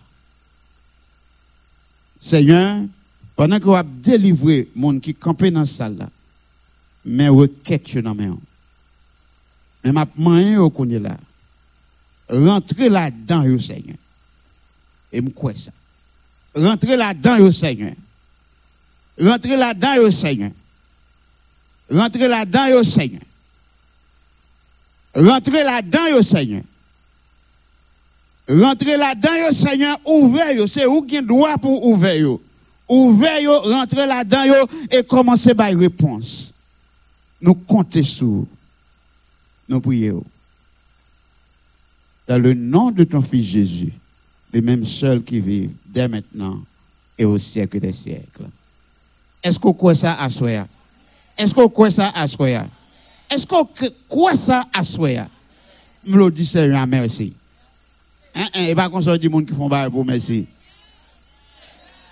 Seigneur, pendant que vous avez délivré monde qui campé dans la salle mais requête dans main. Mais m'a demandé au là. Rentrez là-dedans Seigneur. Et me ça? Rentrez là-dedans Seigneur. Rentrez là-dedans Seigneur. Rentrez là-dedans Seigneur. Rentrez là-dedans Seigneur. Rentrez là-dedans, Seigneur, ouvrez, c'est où qui droit pour ouvrir. Ouvrez, rentrez là-dedans et commencez par réponse. Nous comptons sur nous prions. Dans le nom de ton Fils Jésus, les mêmes seuls qui vivent dès maintenant et au siècle des siècles. Est-ce qu'on croit ça à soi? Est-ce qu'on croit ça à soi? Est-ce qu'on croit ça à soi? Je le dis Seigneur, merci. Hein, hein, et pas comme ça, des gens qui font bail pour merci.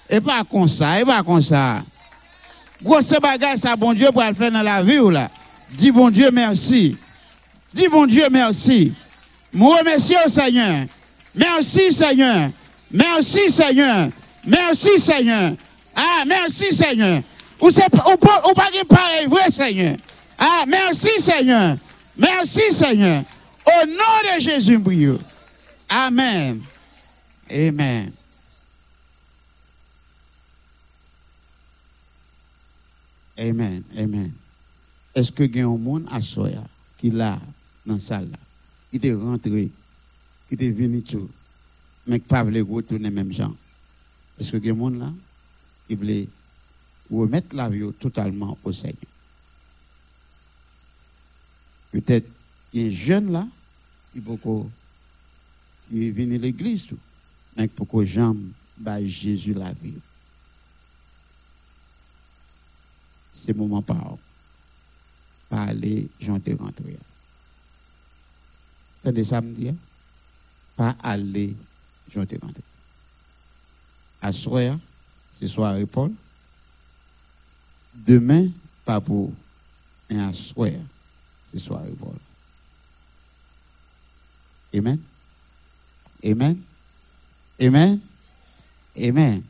Et pas comme ça, et pas comme ça. Grosse bagage, ça, bon Dieu, pour le faire dans la vie, là. Dis bon Dieu, merci. Dis bon Dieu, merci. Je remercie Seigneur. Merci, Seigneur. Merci, Seigneur. Merci, Seigneur. Ah, merci, Seigneur. Ou c'est ou pas pareil, vrai, Seigneur. Ah, merci, Seigneur. Merci, Seigneur. Au nom de Jésus, brio. Amen. Amen. Amen. Amen. Est-ce que y a un monde à Soya qui là, dans la salle qui est rentré, qui est venu tout, mais qui pas voulu retourner même gens? Est-ce que y a un monde là qui voulait remettre la vie totalement au Seigneur? Peut-être il y a un jeune là qui beaucoup qui est venu à l'église mais beaucoup jamais bah Jésus la vie? C'est moment par pas aller, j'en rentrer. Attendez ça me? Pas aller, j'en te rentrer. À soir, c'est soirée Paul. Demain, pas pour. Et à soir, c'est soirée Paul. Amen? Amen. Amen. Amen.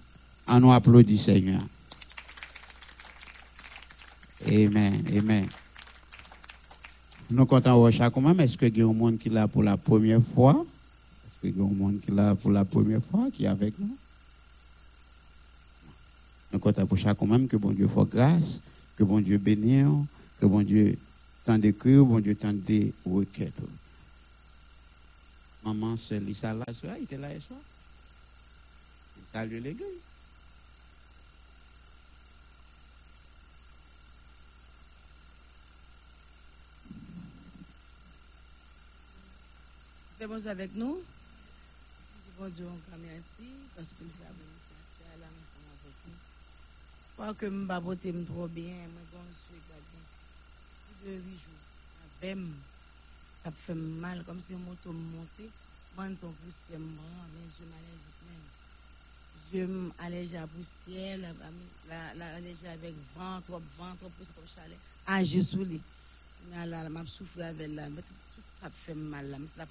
On nous applaudit, Seigneur. Amen. Amen. Nous comptons chaque même. Est-ce qu'il y a un monde qui est là pour la première fois? Est-ce qu'il y a un monde qui est là pour la première fois qui est avec nous? Nous comptons pour chaque même que bon Dieu fasse grâce, que bon Dieu bénisse, que bon Dieu tente d'écrire, bon Dieu tente de Maman, c'est Lisa là, il était là hier soir. Salut l'église. Fais bon Dieu avec nous? Bon Dieu, encore merci parce que nous avons bénédiction là ensemble avec nous. Pas que je babote trop bien, je pas bien. Plus de huit jours. Avec ça fait mal, comme si moto son poussière, mais je m'allergique même. Je m'allergie à poussière, la, la, allergie avec vent, trop poussière, chalet. Ah, j'ai saoulé. Là, là, m'a avec la, tout ça fait mal, là, mais ça.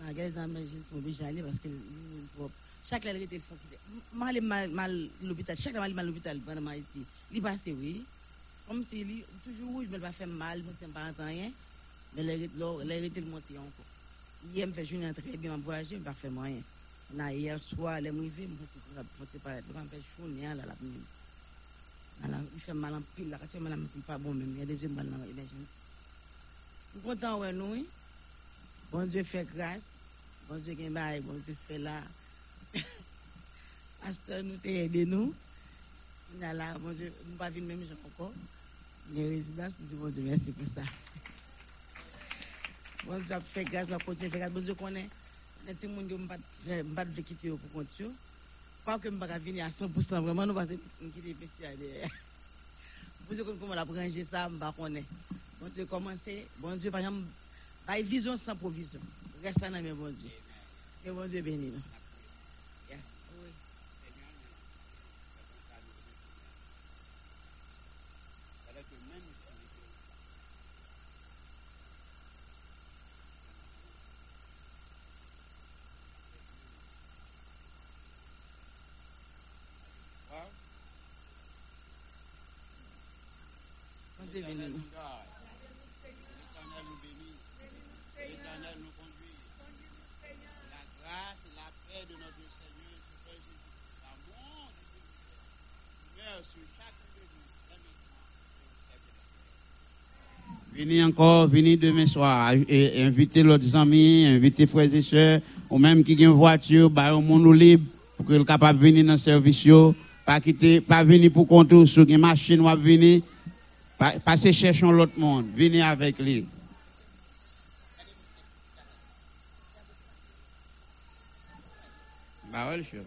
Je regarde dans je obligé d'aller parce que. Chaque fois, il. Mal mal mal l'hôpital, chaque fois, mal l'hôpital Haïti. Il oui. kom se li, toujou ouj, mwen pa fèm mal, mwen se mpa antan yen, men lè rete l monte yon kon. Yè m fè jounen tre, bi m voyaje, m pa fèm anyen. Na yè swa, lè m wive, m fote paret, m fè jounen la la pnimi. Y fèm mal an pil la, kase m an mèm pa bon mèm, yè de zè m bal nan emerjensi. M kontan wè nou, bon zè fè kras, bon zè gen bay, bon zè fè la, <laughs> ashton nou te yè de nou, Fina la, mon dieu, mou pa vin mèm jok anko. Mè rezidans, di bon dieu, mersi pou sa. Bon dieu ap fè grâs, wap konti fè grâs. Bon dieu konè, nè ti moun yo mbat vle kite yo pou konti yo. Pa wak mba ka vini a 100%, vreman nou basè mkite pesi a de. Bon dieu kon kon mwen ap range sa, mba konè. Bon dieu komanse, bon dieu, par exemple, bay vizyon san provizyon. Resta nan mè bon dieu. Mè bon dieu beni nou. Dieu bénisse. L'Éternel nous conduit. La grâce et la paix de notre Seigneur Jésus, l'amour de Dieu, sur chacun de nous, Venez encore, venez demain soir, et invitez l'autre amis, invitez frères et sœurs, ou même qui ont une voiture, bah, au monde libre, pour qu'ils soient capables de venir dans le service, pas quitter, pas venir pour compter sur une machine ou venir, Passez cherchons l'autre monde. Venez avec lui. Parole chaud.